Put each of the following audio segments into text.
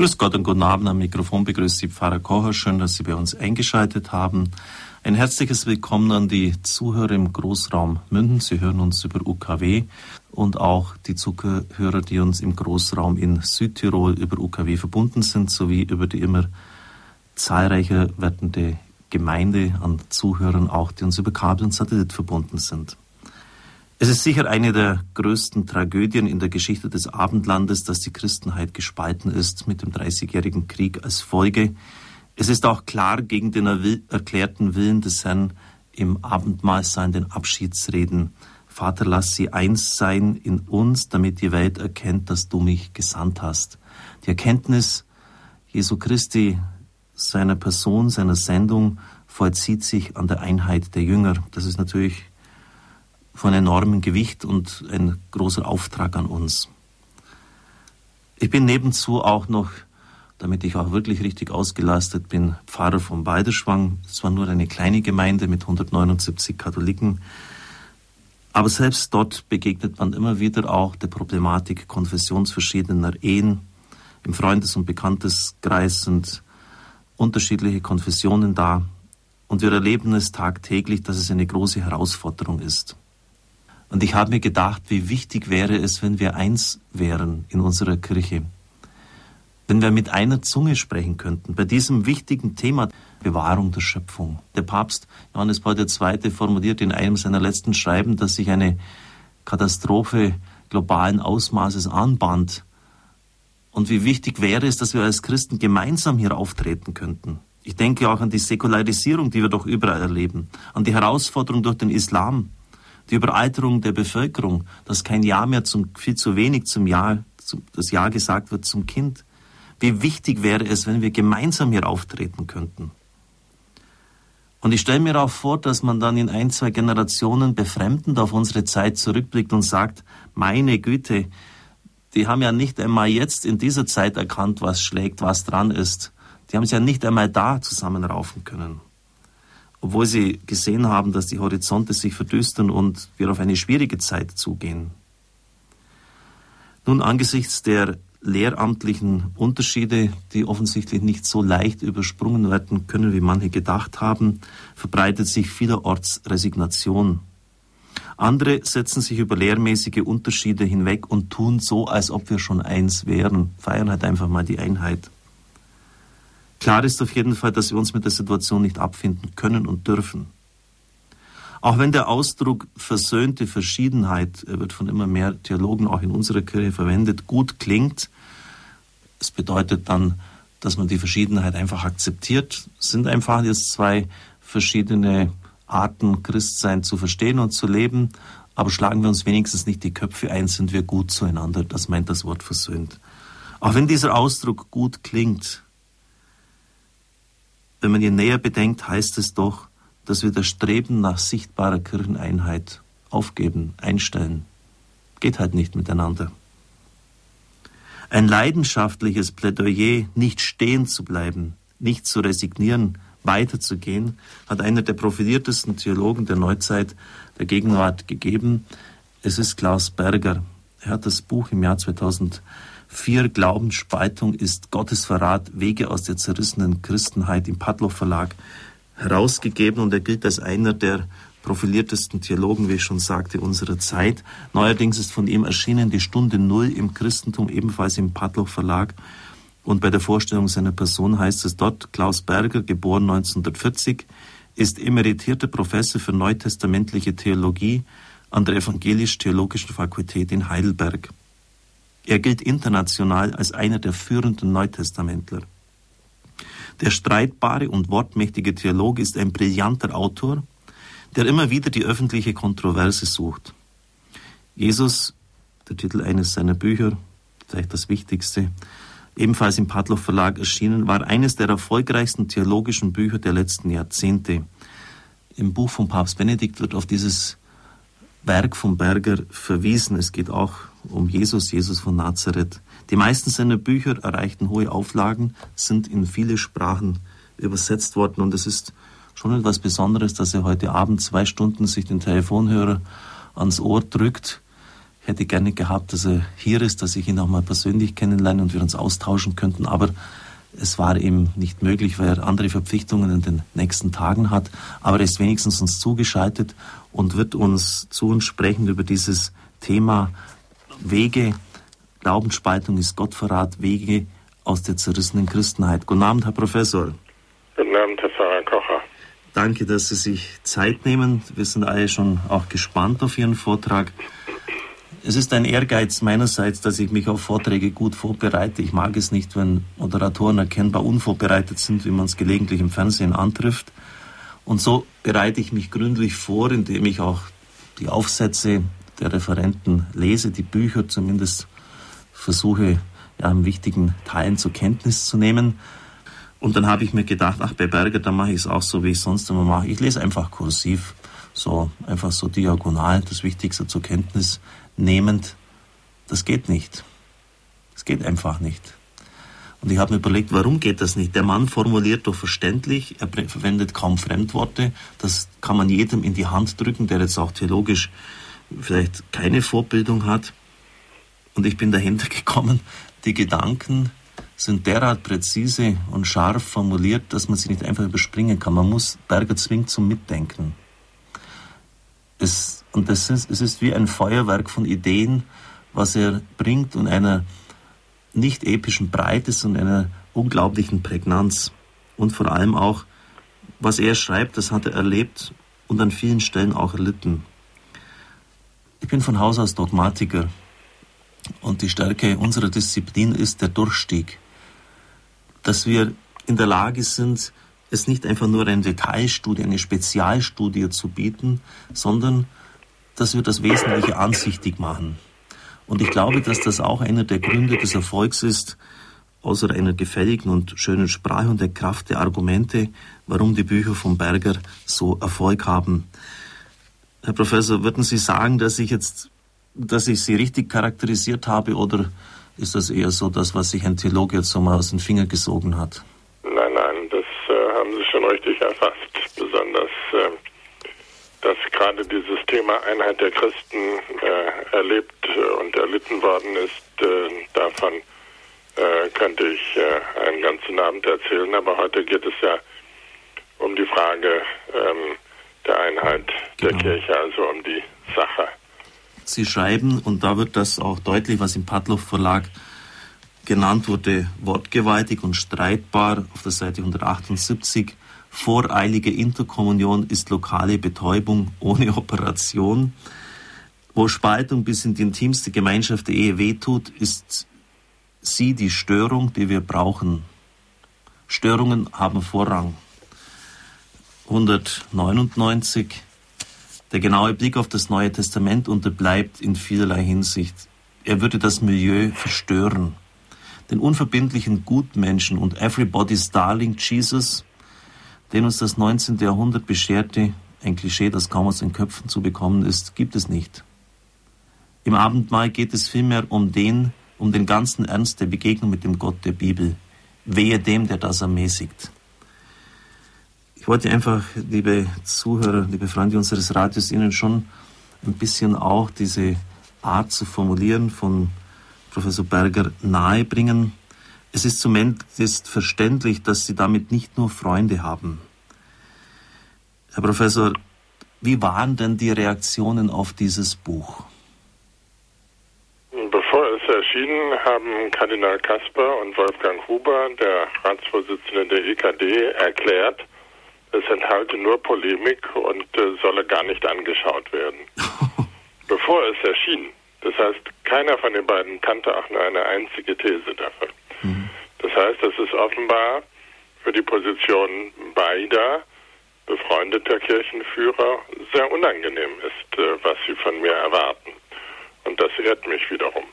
Grüß Gott und guten Abend am Mikrofon begrüßt Sie Pfarrer Kocher. Schön, dass Sie bei uns eingeschaltet haben. Ein herzliches Willkommen an die Zuhörer im Großraum Münden. Sie hören uns über UKW und auch die Zuhörer, die uns im Großraum in Südtirol über UKW verbunden sind, sowie über die immer zahlreicher werdende Gemeinde an Zuhörern auch, die uns über Kabel und Satellit verbunden sind. Es ist sicher eine der größten Tragödien in der Geschichte des Abendlandes, dass die Christenheit gespalten ist mit dem Dreißigjährigen Krieg als Folge. Es ist auch klar gegen den erklärten Willen des Herrn im Abendmahlsein, in den Abschiedsreden. Vater, lass sie eins sein in uns, damit die Welt erkennt, dass du mich gesandt hast. Die Erkenntnis Jesu Christi, seiner Person, seiner Sendung vollzieht sich an der Einheit der Jünger. Das ist natürlich von enormem Gewicht und ein großer Auftrag an uns. Ich bin nebenzu auch noch, damit ich auch wirklich richtig ausgelastet bin, Pfarrer von Balderschwang. Es war nur eine kleine Gemeinde mit 179 Katholiken. Aber selbst dort begegnet man immer wieder auch der Problematik konfessionsverschiedener Ehen. Im Freundes- und Bekannteskreis sind unterschiedliche Konfessionen da. Und wir erleben es tagtäglich, dass es eine große Herausforderung ist. Und ich habe mir gedacht, wie wichtig wäre es, wenn wir eins wären in unserer Kirche. Wenn wir mit einer Zunge sprechen könnten, bei diesem wichtigen Thema Bewahrung der Schöpfung. Der Papst Johannes Paul II. formuliert in einem seiner letzten Schreiben, dass sich eine Katastrophe globalen Ausmaßes anbahnt. Und wie wichtig wäre es, dass wir als Christen gemeinsam hier auftreten könnten. Ich denke auch an die Säkularisierung, die wir doch überall erleben, an die Herausforderung durch den Islam, die Überalterung der Bevölkerung, dass kein Jahr mehr zum, viel zu wenig zum Jahr, zum, das Jahr gesagt wird zum Kind. Wie wichtig wäre es, wenn wir gemeinsam hier auftreten könnten. Und ich stelle mir auch vor, dass man dann in ein, zwei Generationen befremdend auf unsere Zeit zurückblickt und sagt, meine Güte, die haben ja nicht einmal jetzt in dieser Zeit erkannt, was schlägt, was dran ist. Die haben es ja nicht einmal da zusammenraufen können obwohl sie gesehen haben, dass die Horizonte sich verdüstern und wir auf eine schwierige Zeit zugehen. Nun, angesichts der lehramtlichen Unterschiede, die offensichtlich nicht so leicht übersprungen werden können, wie manche gedacht haben, verbreitet sich vielerorts Resignation. Andere setzen sich über lehrmäßige Unterschiede hinweg und tun so, als ob wir schon eins wären, feiern halt einfach mal die Einheit. Klar ist auf jeden Fall, dass wir uns mit der Situation nicht abfinden können und dürfen. Auch wenn der Ausdruck versöhnte Verschiedenheit, er wird von immer mehr Theologen auch in unserer Kirche verwendet, gut klingt, es bedeutet dann, dass man die Verschiedenheit einfach akzeptiert, es sind einfach jetzt zwei verschiedene Arten, Christsein zu verstehen und zu leben, aber schlagen wir uns wenigstens nicht die Köpfe ein, sind wir gut zueinander, das meint das Wort versöhnt. Auch wenn dieser Ausdruck gut klingt, wenn man ihn näher bedenkt, heißt es doch, dass wir das Streben nach sichtbarer Kircheneinheit aufgeben, einstellen. Geht halt nicht miteinander. Ein leidenschaftliches Plädoyer, nicht stehen zu bleiben, nicht zu resignieren, weiterzugehen, hat einer der profiliertesten Theologen der Neuzeit der Gegenwart gegeben. Es ist Klaus Berger. Er hat das Buch im Jahr 2000 Vier Glaubensspaltung ist Gottes Verrat, Wege aus der zerrissenen Christenheit im Padloff Verlag herausgegeben und er gilt als einer der profiliertesten Theologen, wie ich schon sagte, unserer Zeit. Neuerdings ist von ihm erschienen die Stunde Null im Christentum, ebenfalls im Padloff Verlag. Und bei der Vorstellung seiner Person heißt es dort, Klaus Berger, geboren 1940, ist emeritierter Professor für neutestamentliche Theologie an der Evangelisch-Theologischen Fakultät in Heidelberg. Er gilt international als einer der führenden Neutestamentler. Der streitbare und wortmächtige Theologe ist ein brillanter Autor, der immer wieder die öffentliche Kontroverse sucht. Jesus, der Titel eines seiner Bücher, vielleicht das wichtigste, ebenfalls im Padloff Verlag erschienen, war eines der erfolgreichsten theologischen Bücher der letzten Jahrzehnte. Im Buch von Papst Benedikt wird auf dieses Werk von Berger verwiesen. Es geht auch um Jesus, Jesus von Nazareth. Die meisten seiner Bücher erreichten hohe Auflagen, sind in viele Sprachen übersetzt worden und es ist schon etwas Besonderes, dass er heute Abend zwei Stunden sich den Telefonhörer ans Ohr drückt, Ich hätte gerne gehabt, dass er hier ist, dass ich ihn auch mal persönlich kennenlerne und wir uns austauschen könnten. Aber es war ihm nicht möglich, weil er andere Verpflichtungen in den nächsten Tagen hat. Aber er ist wenigstens uns zugeschaltet und wird uns zu uns sprechen über dieses Thema Wege. Glaubensspaltung ist Gottverrat, Wege aus der zerrissenen Christenheit. Guten Abend, Herr Professor. Guten Abend, Herr Pfarrer Kocher. Danke, dass Sie sich Zeit nehmen. Wir sind alle schon auch gespannt auf Ihren Vortrag. Es ist ein Ehrgeiz meinerseits, dass ich mich auf Vorträge gut vorbereite. Ich mag es nicht, wenn Moderatoren erkennbar unvorbereitet sind, wie man es gelegentlich im Fernsehen antrifft. Und so bereite ich mich gründlich vor, indem ich auch die Aufsätze der Referenten lese, die Bücher zumindest versuche, ja, in wichtigen Teilen zur Kenntnis zu nehmen. Und dann habe ich mir gedacht, ach, bei Berger, da mache ich es auch so, wie ich sonst immer mache. Ich lese einfach kursiv, so einfach so diagonal, das Wichtigste zur Kenntnis nehmend, das geht nicht. Das geht einfach nicht. Und ich habe mir überlegt, warum geht das nicht? Der Mann formuliert doch verständlich, er verwendet kaum Fremdworte. Das kann man jedem in die Hand drücken, der jetzt auch theologisch vielleicht keine Vorbildung hat. Und ich bin dahinter gekommen, die Gedanken sind derart präzise und scharf formuliert, dass man sie nicht einfach überspringen kann. Man muss Berger zwingt zum Mitdenken. Es und das ist, es ist wie ein Feuerwerk von Ideen, was er bringt und einer nicht epischen Breite, sondern einer unglaublichen Prägnanz. Und vor allem auch, was er schreibt, das hat er erlebt und an vielen Stellen auch erlitten. Ich bin von Haus aus Dogmatiker und die Stärke unserer Disziplin ist der Durchstieg. Dass wir in der Lage sind, es nicht einfach nur eine Detailstudie, eine Spezialstudie zu bieten, sondern dass wir das Wesentliche ansichtig machen. Und ich glaube, dass das auch einer der Gründe des Erfolgs ist, außer einer gefälligen und schönen Sprache und der Kraft der Argumente, warum die Bücher von Berger so Erfolg haben. Herr Professor, würden Sie sagen, dass ich jetzt, dass ich Sie richtig charakterisiert habe oder ist das eher so das, was sich ein Theologe jetzt so mal aus den Fingern gesogen hat? Nein, nein, das äh, haben Sie schon richtig erfasst. Besonders äh, dass gerade dieses Thema Einheit der Christen äh, erlebt äh, und erlitten worden ist, äh, davon äh, könnte ich einen ganzen Abend erzählen. Aber heute geht es ja um die Frage ähm, der Einheit genau. der Kirche, also um die Sache. Sie schreiben, und da wird das auch deutlich, was im Padloff Verlag genannt wurde, wortgewaltig und streitbar auf der Seite 178 Voreilige Interkommunion ist lokale Betäubung ohne Operation. Wo Spaltung bis in die intimste Gemeinschaft der Ehe wehtut, ist sie die Störung, die wir brauchen. Störungen haben Vorrang. 199. Der genaue Blick auf das Neue Testament unterbleibt in vielerlei Hinsicht. Er würde das Milieu verstören. Den unverbindlichen Gutmenschen und Everybody's Darling Jesus den uns das 19. Jahrhundert bescherte, ein Klischee, das kaum aus den Köpfen zu bekommen ist, gibt es nicht. Im Abendmahl geht es vielmehr um den, um den ganzen Ernst der Begegnung mit dem Gott der Bibel. Wehe dem, der das ermäßigt. Ich wollte einfach, liebe Zuhörer, liebe Freunde unseres Radios, Ihnen schon ein bisschen auch diese Art zu formulieren von Professor Berger nahebringen. Es ist zumindest verständlich, dass Sie damit nicht nur Freunde haben. Herr Professor, wie waren denn die Reaktionen auf dieses Buch? Bevor es erschien, haben Kardinal Kasper und Wolfgang Huber, der Ratsvorsitzende der EKD, erklärt, es enthalte nur Polemik und äh, solle gar nicht angeschaut werden. Bevor es erschien. Das heißt, keiner von den beiden kannte auch nur eine einzige These davon. Das heißt, dass es offenbar für die Position beider befreundeter Kirchenführer sehr unangenehm ist, äh, was sie von mir erwarten. Und das ehrt mich wiederum.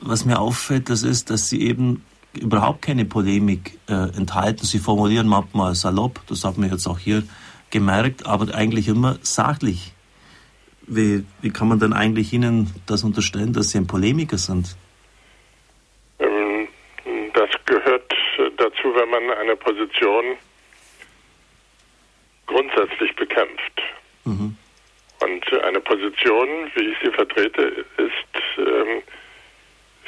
Was mir auffällt, das ist, dass Sie eben überhaupt keine Polemik äh, enthalten. Sie formulieren manchmal salopp, das haben wir jetzt auch hier gemerkt, aber eigentlich immer sachlich. Wie, wie kann man denn eigentlich Ihnen das unterstellen, dass Sie ein Polemiker sind? dazu, wenn man eine Position grundsätzlich bekämpft. Mhm. Und eine Position, wie ich sie vertrete, ist ähm,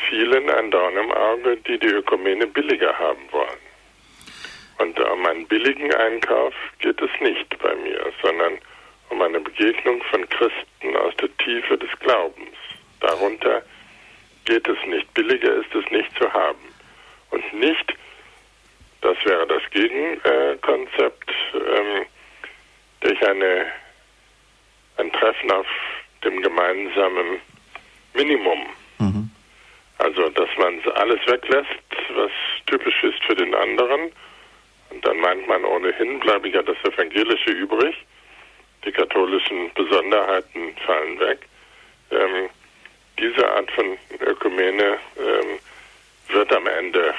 vielen ein Dorn im Auge, die die Ökumene billiger haben wollen. Und um einen billigen Einkauf geht es nicht bei mir, sondern um eine Begegnung von Christen aus der Tiefe des Glaubens. Darunter geht es nicht. Billiger ist es nicht zu haben. Und nicht, das wäre das Gegenkonzept, ähm, durch eine, ein Treffen auf dem gemeinsamen Minimum. Also, dass man alles weglässt, was typisch ist für den anderen. Und dann meint man ohnehin, bleibe ja das Evangelische übrig. Die katholischen Besonderheiten fallen weg. Ähm, diese Art von Ökumene ähm, wird am Ende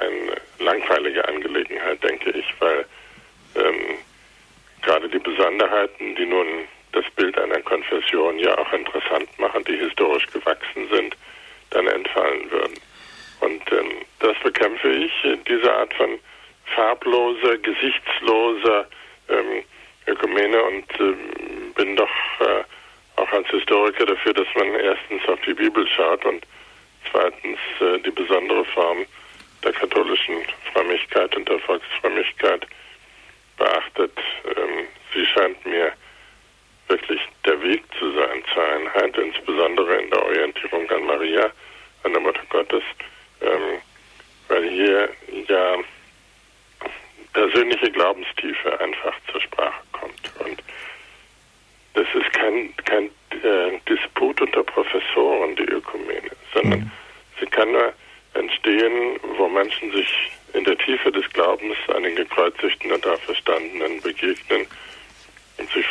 eine langweilige Angelegenheit, denke ich, weil ähm, gerade die Besonderheiten, die nun das Bild einer Konfession ja auch interessant machen, die historisch gewachsen sind, dann entfallen würden. Und ähm, das bekämpfe ich, diese Art von farbloser, gesichtsloser ähm, Ökumene und ähm, bin doch äh, auch als Historiker dafür, dass man erstens auf die Bibel schaut und zweitens äh, die besondere Form der katholischen Frömmigkeit und der Volksfrömmigkeit beachtet. Ähm, sie scheint mir wirklich der Weg zu sein zur Einheit, insbesondere in der Orientierung an Maria, an der Mutter Gottes, ähm, weil hier ja persönliche Glaubenstiefe einfach zur Sprache kommt. Und das ist kein, kein äh, Disput unter Professoren, die Ökumene, sondern mhm. sie kann nur entstehen, wo Menschen sich in der Tiefe des Glaubens an den gekreuzigten und Auferstandenen begegnen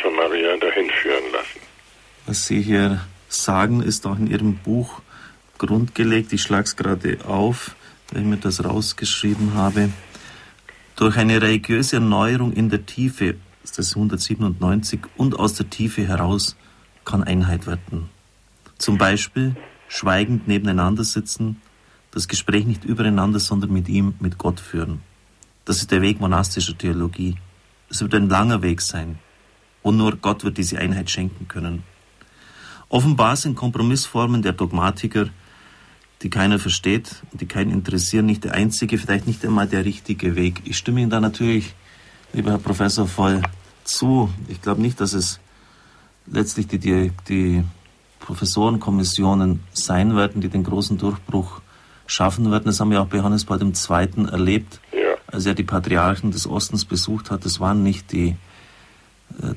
von Maria dahin führen lassen. Was Sie hier sagen, ist auch in Ihrem Buch grundgelegt. Ich schlage es gerade auf, weil ich mir das rausgeschrieben habe. Durch eine religiöse Erneuerung in der Tiefe, das ist 197, und aus der Tiefe heraus kann Einheit werden. Zum Beispiel schweigend nebeneinander sitzen, das Gespräch nicht übereinander, sondern mit ihm, mit Gott führen. Das ist der Weg monastischer Theologie. Es wird ein langer Weg sein. Und nur Gott wird diese Einheit schenken können. Offenbar sind Kompromissformen der Dogmatiker die keiner versteht und die keinen interessieren, nicht der einzige, vielleicht nicht einmal der richtige Weg. Ich stimme Ihnen da natürlich, lieber Herr Professor, voll zu. Ich glaube nicht, dass es letztlich die, die, die Professorenkommissionen sein werden, die den großen Durchbruch schaffen werden. Das haben wir auch bei Johannes Paul II. erlebt, ja. als er die Patriarchen des Ostens besucht hat. Das waren nicht die,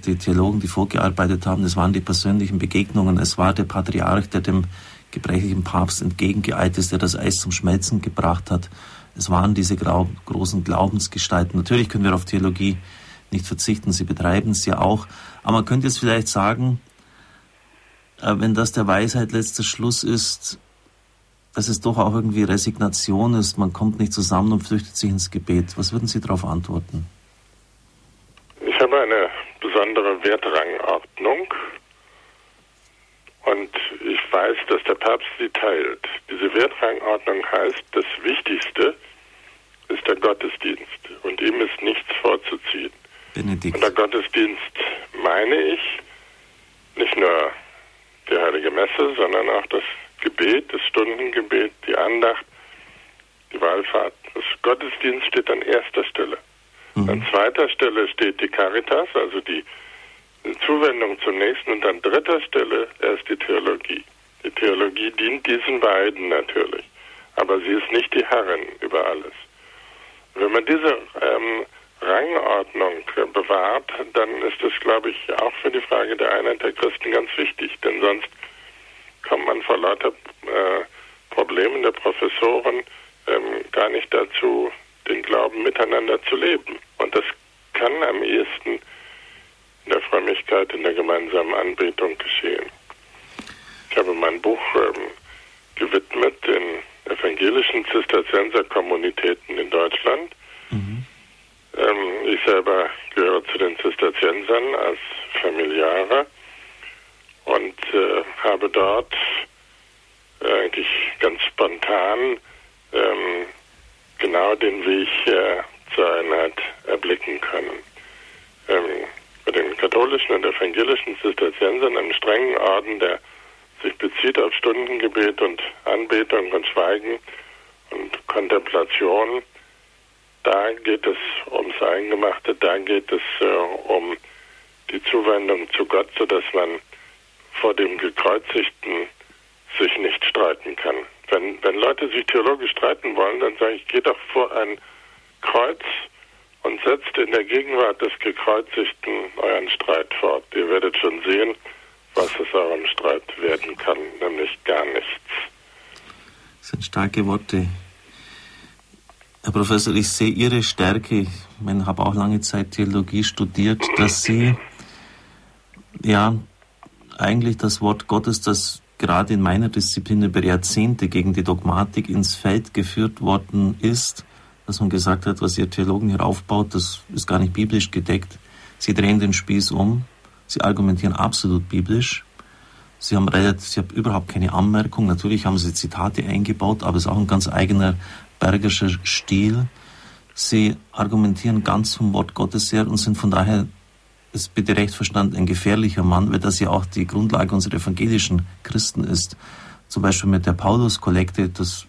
die Theologen, die vorgearbeitet haben, das waren die persönlichen Begegnungen. Es war der Patriarch, der dem gebrechlichen Papst entgegengeeilt ist, der das Eis zum Schmelzen gebracht hat. Es waren diese großen Glaubensgestalten. Natürlich können wir auf Theologie nicht verzichten, sie betreiben es ja auch. Aber man könnte jetzt vielleicht sagen, äh, wenn das der Weisheit letzter Schluss ist, dass es doch auch irgendwie Resignation ist, man kommt nicht zusammen und flüchtet sich ins Gebet. Was würden Sie darauf antworten? Ich habe eine besondere Wertrangordnung und ich weiß, dass der Papst sie teilt. Diese Wertrangordnung heißt, das Wichtigste ist der Gottesdienst und ihm ist nichts vorzuziehen. Benedikt. Und der Gottesdienst meine ich nicht nur die heilige Messe, sondern auch das Gebet, das Stundengebet, die Andacht, die Wallfahrt. Das Gottesdienst steht an erster Stelle. Mhm. An zweiter Stelle steht die Caritas, also die Zuwendung zum Nächsten und an dritter Stelle erst die Theologie. Die Theologie dient diesen beiden natürlich, aber sie ist nicht die Herrin über alles. Wenn man diese ähm, Rangordnung bewahrt, dann ist das, glaube ich, auch für die Frage der Einheit der Christen ganz wichtig, denn sonst kommt man vor lauter äh, Problemen der Professoren ähm, gar nicht dazu, den Glauben miteinander zu leben. Und das kann am ehesten in der Frömmigkeit, in der gemeinsamen Anbetung geschehen. Ich habe mein Buch ähm, gewidmet den evangelischen Zisterzienserkommunitäten in Deutschland. Mhm. Ähm, ich selber gehöre zu den Zisterziensern als Familiare und äh, habe dort äh, eigentlich ganz spontan ähm, genau den Weg äh, zur Einheit erblicken können. Ähm, den katholischen und evangelischen Zisterziensern, einem strengen Orden, der sich bezieht auf Stundengebet und Anbetung und Schweigen und Kontemplation. Da geht es ums Eingemachte, da geht es äh, um die Zuwendung zu Gott, sodass man vor dem Gekreuzigten sich nicht streiten kann. Wenn, wenn Leute sich theologisch streiten wollen, dann sage ich, geht doch vor ein Kreuz und setzt in der Gegenwart des Gekreuzigten euren Streit fort. Ihr werdet schon sehen, was aus eurem Streit werden kann, nämlich gar nichts. Das sind starke Worte. Herr Professor, ich sehe Ihre Stärke, ich habe auch lange Zeit Theologie studiert, dass Sie ja eigentlich das Wort Gottes, das gerade in meiner Disziplin über Jahrzehnte gegen die Dogmatik ins Feld geführt worden ist, dass man gesagt hat, was ihr Theologen hier aufbaut, das ist gar nicht biblisch gedeckt. Sie drehen den Spieß um, sie argumentieren absolut biblisch. Sie haben, relativ, sie haben überhaupt keine Anmerkung. Natürlich haben sie Zitate eingebaut, aber es ist auch ein ganz eigener bergischer Stil. Sie argumentieren ganz vom Wort Gottes her und sind von daher, ist bitte recht verstanden, ein gefährlicher Mann, weil das ja auch die Grundlage unserer evangelischen Christen ist. Zum Beispiel mit der Paulus-Kollekte, das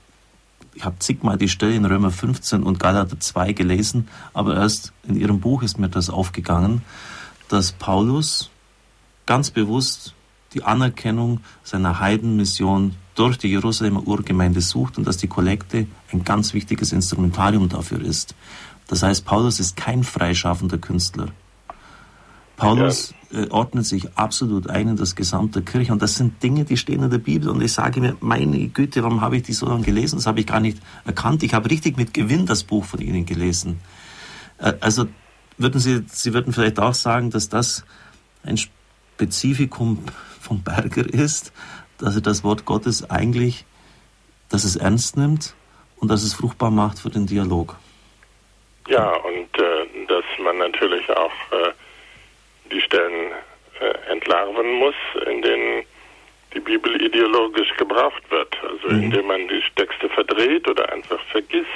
ich habe zigmal die Stelle in Römer 15 und Galater 2 gelesen, aber erst in ihrem Buch ist mir das aufgegangen, dass Paulus ganz bewusst die Anerkennung seiner Heidenmission durch die Jerusalemer Urgemeinde sucht und dass die Kollekte ein ganz wichtiges Instrumentarium dafür ist. Das heißt, Paulus ist kein freischaffender Künstler. Paulus ja. äh, ordnet sich absolut ein in das gesamte Kirche und das sind Dinge, die stehen in der Bibel und ich sage mir, meine Güte, warum habe ich die so lange gelesen? Das habe ich gar nicht erkannt. Ich habe richtig mit Gewinn das Buch von Ihnen gelesen. Äh, also würden Sie, Sie würden vielleicht auch sagen, dass das ein Spezifikum vom Berger ist, dass er das Wort Gottes eigentlich, dass es ernst nimmt und dass es fruchtbar macht für den Dialog. Ja, und äh, dass man natürlich auch äh, die Stellen äh, entlarven muss, in denen die Bibel ideologisch gebraucht wird. Also mhm. indem man die Texte verdreht oder einfach vergisst.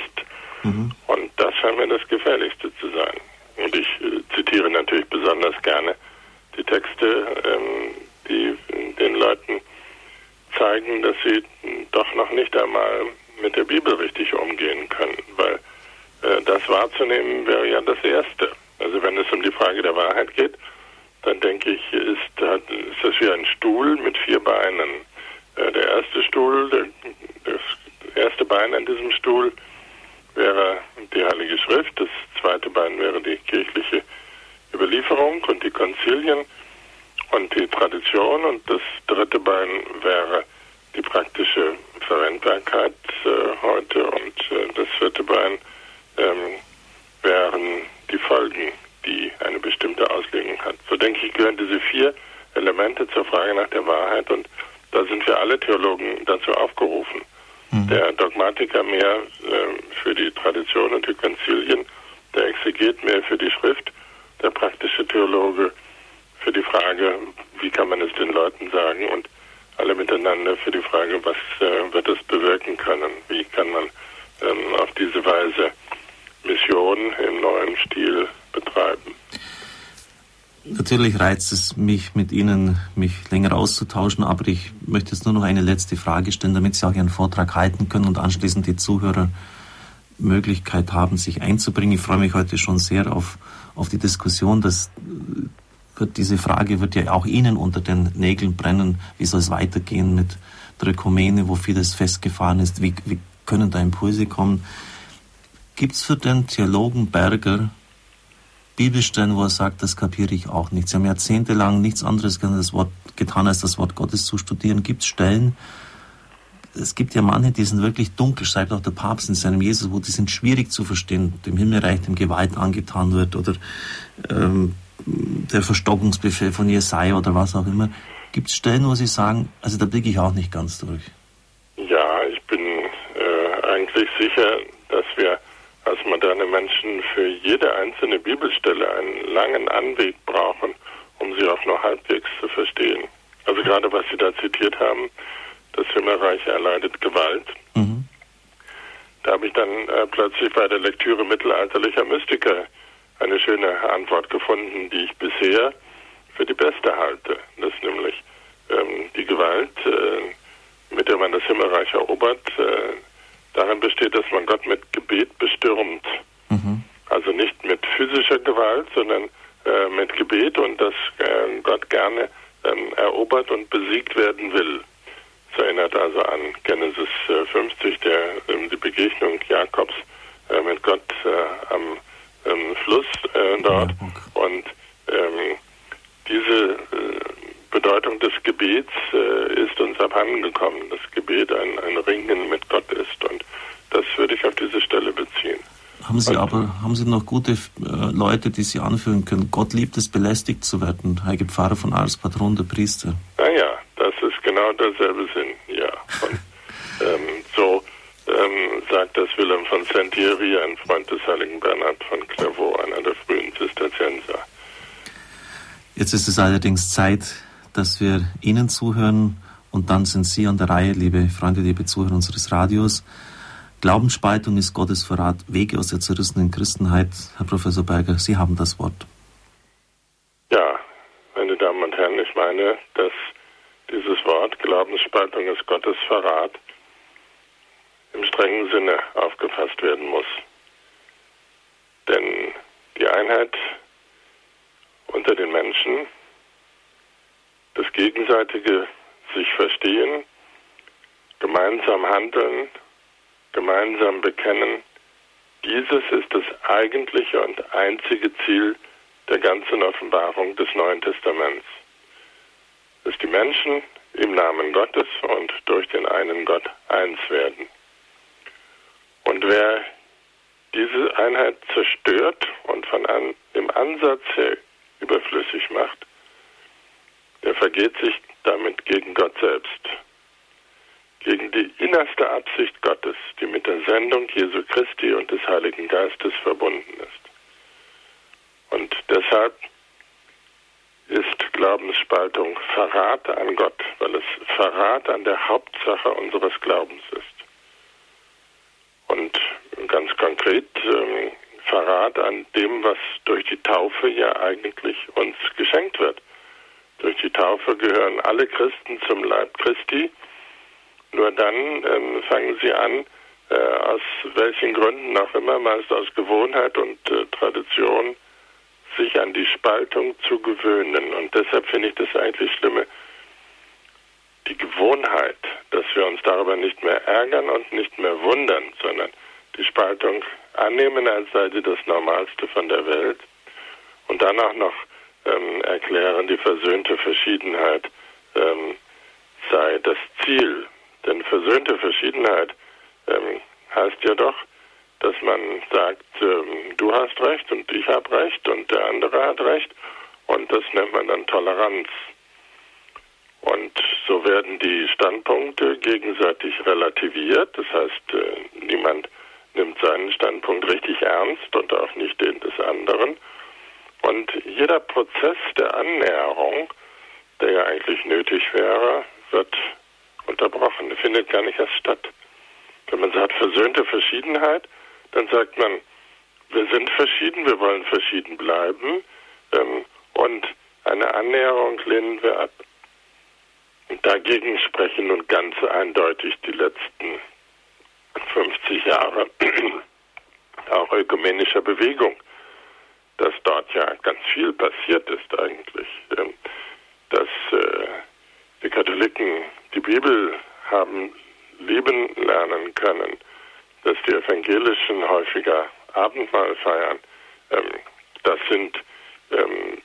Mhm. Und das scheint mir das Gefährlichste zu sein. Und ich äh, zitiere natürlich besonders gerne die Texte, ähm, die den Leuten zeigen, dass sie doch noch nicht einmal mit der Bibel richtig umgehen können, weil äh, das wahrzunehmen wäre ja das Erste. Also wenn es um die Frage der Wahrheit geht, dann denke ich, ist, ist das wie ein Stuhl mit vier Beinen. Äh, der erste Stuhl, der, das erste Bein an diesem Stuhl wäre die Heilige Schrift, das zweite Bein wäre die kirchliche Überlieferung und die Konzilien und die Tradition und das dritte Bein wäre die praktische Verwendbarkeit äh, heute und äh, das vierte Bein ähm, wären die Folgen die eine bestimmte Auslegung hat. So denke ich, gehören diese vier Elemente zur Frage nach der Wahrheit und da sind wir alle Theologen dazu aufgerufen. Mhm. Der Dogmatiker mehr äh, für die Tradition und die Konzilien, der Exeget mehr für die Schrift, der praktische Theologe für die Frage, wie kann man es den Leuten sagen und alle miteinander für die Frage, was äh, wird es bewirken können, wie kann man ähm, auf diese Weise Mission im neuen Stil betreiben. Natürlich reizt es mich, mit Ihnen mich länger auszutauschen, aber ich möchte jetzt nur noch eine letzte Frage stellen, damit Sie auch Ihren Vortrag halten können und anschließend die Zuhörer Möglichkeit haben, sich einzubringen. Ich freue mich heute schon sehr auf, auf die Diskussion. Das wird, diese Frage wird ja auch Ihnen unter den Nägeln brennen. Wie soll es weitergehen mit der Ökumene, wo vieles festgefahren ist? Wie, wie können da Impulse kommen? Gibt es für den Theologen Berger Bibelstellen, wo er sagt, das kapiere ich auch nicht. Sie haben jahrzehntelang nichts anderes getan, als das Wort Gottes zu studieren. Gibt es Stellen, es gibt ja manche, die sind wirklich dunkel, schreibt auch der Papst in seinem Jesus, wo die sind schwierig zu verstehen, dem Himmelreich, dem Gewalt angetan wird oder ähm, der Verstockungsbefehl von Jesaja oder was auch immer. Gibt es Stellen, wo Sie sagen, also da blicke ich auch nicht ganz durch? Ja, ich bin äh, eigentlich sicher, dass wir als moderne Menschen für jede einzelne Bibelstelle einen langen Anweg brauchen, um sie auch nur halbwegs zu verstehen. Also gerade was Sie da zitiert haben, das Himmelreich erleidet Gewalt. Mhm. Da habe ich dann äh, plötzlich bei der Lektüre mittelalterlicher Mystiker eine schöne Antwort gefunden, die ich bisher für die beste halte. Das ist nämlich ähm, die Gewalt, äh, mit der man das Himmelreich erobert, äh, darin besteht, dass man Gott mit Gebet bestürmt. Mhm. Also nicht mit physischer Gewalt, sondern äh, mit Gebet und dass äh, Gott gerne ähm, erobert und besiegt werden will. Das erinnert also an Genesis 50, äh, der, ähm, die Begegnung Jakobs äh, mit Gott äh, am ähm, Fluss dort. Und ähm, diese Bedeutung des Gebets ist uns abhandengekommen. Das Gebet ein, ein Ringen mit Gott ist. Und das würde ich auf diese Stelle beziehen. Haben Sie aber, haben Sie noch gute äh, Leute, die Sie anführen können? Gott liebt es, belästigt zu werden. Heilige Pfarrer von Ars, Patron der Priester. Naja, das ist genau derselbe Sinn, ja. Und, ähm, so ähm, sagt das Wilhelm von Sentieri, ein Freund des heiligen Bernhard von Clairvaux, einer der frühen Zisterzienser. Jetzt ist es allerdings Zeit, dass wir Ihnen zuhören und dann sind Sie an der Reihe, liebe Freunde, liebe Zuhörer unseres Radios. Glaubensspaltung ist Gottes Verrat, Wege aus der zerrissenen Christenheit. Herr Professor Berger, Sie haben das Wort. Ja, meine Damen und Herren, ich meine, dass dieses Wort Glaubensspaltung ist Gottes Verrat im strengen Sinne aufgefasst werden muss. Denn die Einheit unter den Menschen, das gegenseitige sich verstehen, gemeinsam handeln, gemeinsam bekennen, dieses ist das eigentliche und einzige Ziel der ganzen Offenbarung des Neuen Testaments. Dass die Menschen im Namen Gottes und durch den einen Gott eins werden. Und wer diese Einheit zerstört und von an, dem Ansatz her überflüssig macht, der vergeht sich damit gegen Gott selbst gegen die innerste Absicht Gottes, die mit der Sendung Jesu Christi und des Heiligen Geistes verbunden ist. Und deshalb ist Glaubensspaltung Verrat an Gott, weil es Verrat an der Hauptsache unseres Glaubens ist. Und ganz konkret ähm, Verrat an dem, was durch die Taufe ja eigentlich uns geschenkt wird. Durch die Taufe gehören alle Christen zum Leib Christi nur dann ähm, fangen sie an, äh, aus welchen Gründen auch immer, meist aus Gewohnheit und äh, Tradition, sich an die Spaltung zu gewöhnen. Und deshalb finde ich das eigentlich schlimme, die Gewohnheit, dass wir uns darüber nicht mehr ärgern und nicht mehr wundern, sondern die Spaltung annehmen, als sei sie das Normalste von der Welt und dann auch noch ähm, erklären, die versöhnte Verschiedenheit ähm, sei das Ziel denn versöhnte Verschiedenheit ähm, heißt ja doch, dass man sagt, ähm, du hast recht und ich habe recht und der andere hat recht. Und das nennt man dann Toleranz. Und so werden die Standpunkte gegenseitig relativiert. Das heißt, äh, niemand nimmt seinen Standpunkt richtig ernst und auch nicht den des anderen. Und jeder Prozess der Annäherung, der ja eigentlich nötig wäre, wird unterbrochen. Findet gar nicht erst statt. Wenn man sagt versöhnte Verschiedenheit, dann sagt man, wir sind verschieden, wir wollen verschieden bleiben ähm, und eine Annäherung lehnen wir ab. Und dagegen sprechen nun ganz eindeutig die letzten 50 Jahre auch ökumenischer Bewegung, dass dort ja ganz viel passiert ist eigentlich, ähm, dass äh, die Katholiken die Bibel haben lieben lernen können, dass die Evangelischen häufiger Abendmahl feiern. Ähm, das sind ähm,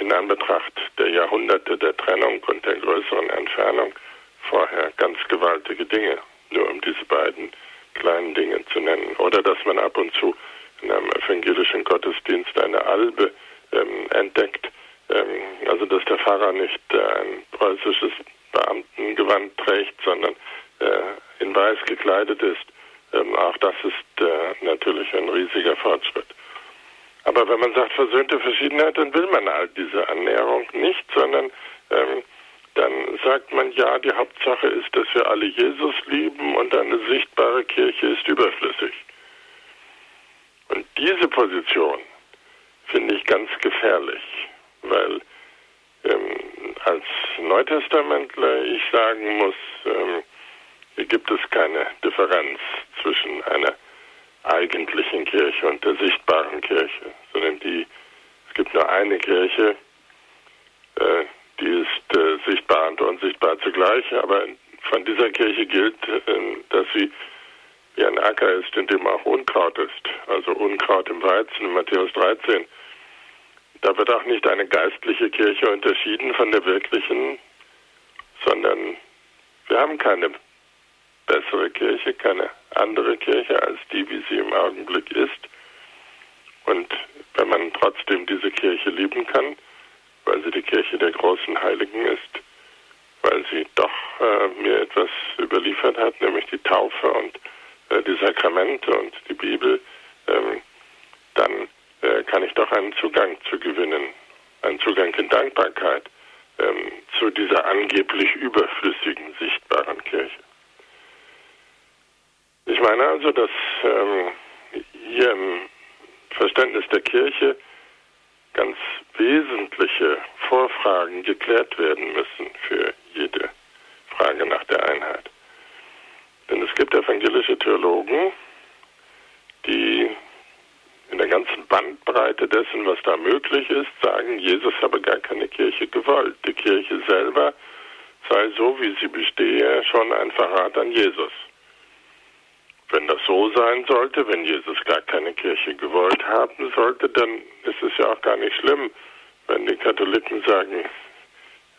in Anbetracht der Jahrhunderte der Trennung und der größeren Entfernung vorher ganz gewaltige Dinge, nur um diese beiden kleinen Dinge zu nennen. Oder dass man ab und zu in einem evangelischen Gottesdienst eine Albe ähm, entdeckt, ähm, also dass der Pfarrer nicht äh, ein preußisches Beamtengewand trägt, sondern äh, in weiß gekleidet ist. Ähm, auch das ist äh, natürlich ein riesiger Fortschritt. Aber wenn man sagt versöhnte Verschiedenheit, dann will man all diese Annäherung nicht, sondern ähm, dann sagt man ja, die Hauptsache ist, dass wir alle Jesus lieben und eine sichtbare Kirche ist überflüssig. Und diese Position finde ich ganz gefährlich, weil als Neutestamentler ich sagen muss, ähm, hier gibt es keine Differenz zwischen einer eigentlichen Kirche und der sichtbaren Kirche, sondern die, es gibt nur eine Kirche, äh, die ist äh, sichtbar und unsichtbar zugleich, aber von dieser Kirche gilt, äh, dass sie wie ein Acker ist, in dem auch Unkraut ist, also Unkraut im Weizen in Matthäus 13. Da wird auch nicht eine geistliche Kirche unterschieden von der wirklichen, sondern wir haben keine bessere Kirche, keine andere Kirche als die, wie sie im Augenblick ist. Und wenn man trotzdem diese Kirche lieben kann, weil sie die Kirche der großen Heiligen ist, weil sie doch äh, mir etwas überliefert hat, nämlich die Taufe und äh, die Sakramente und die Bibel, ähm, dann äh, kann ich doch einen Zugang zu gewinnen, einen Zugang in Dankbarkeit ähm, zu dieser angeblich überflüssigen, sichtbaren Kirche. Ich meine also, dass ähm, hier im Verständnis der Kirche ganz wesentliche Vorfragen geklärt werden müssen für jede Frage nach der Einheit. Denn es gibt evangelische Theologen, die in der ganzen Bandbreite dessen, was da möglich ist, sagen, Jesus habe gar keine Kirche gewollt. Die Kirche selber sei so, wie sie bestehe, schon ein Verrat an Jesus. Wenn das so sein sollte, wenn Jesus gar keine Kirche gewollt haben sollte, dann ist es ja auch gar nicht schlimm, wenn die Katholiken sagen,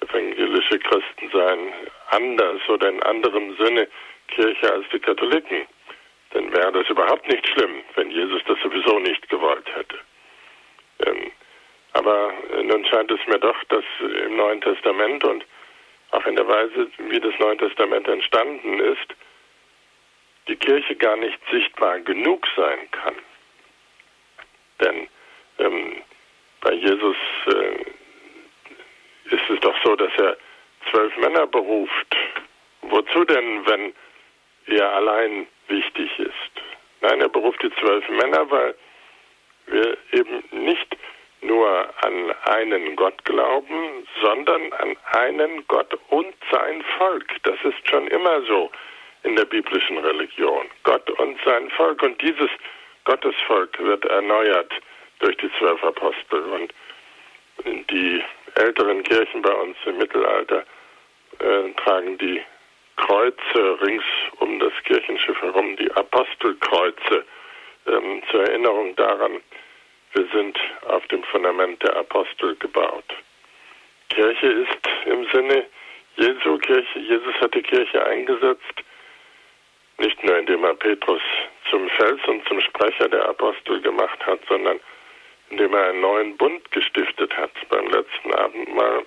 evangelische Christen seien anders oder in anderem Sinne Kirche als die Katholiken dann wäre das überhaupt nicht schlimm, wenn Jesus das sowieso nicht gewollt hätte. Ähm, aber äh, nun scheint es mir doch, dass im Neuen Testament und auch in der Weise, wie das Neue Testament entstanden ist, die Kirche gar nicht sichtbar genug sein kann. Denn ähm, bei Jesus äh, ist es doch so, dass er zwölf Männer beruft. Wozu denn, wenn er allein wichtig ist. Nein, er beruft die zwölf Männer, weil wir eben nicht nur an einen Gott glauben, sondern an einen Gott und sein Volk. Das ist schon immer so in der biblischen Religion. Gott und sein Volk. Und dieses Gottesvolk wird erneuert durch die zwölf Apostel. Und die älteren Kirchen bei uns im Mittelalter äh, tragen die Kreuze rings um das Kirchenschiff herum, die Apostelkreuze, ähm, zur Erinnerung daran, wir sind auf dem Fundament der Apostel gebaut. Kirche ist im Sinne Jesu Kirche, Jesus hat die Kirche eingesetzt, nicht nur indem er Petrus zum Fels und zum Sprecher der Apostel gemacht hat, sondern indem er einen neuen Bund gestiftet hat. Beim letzten Abendmahl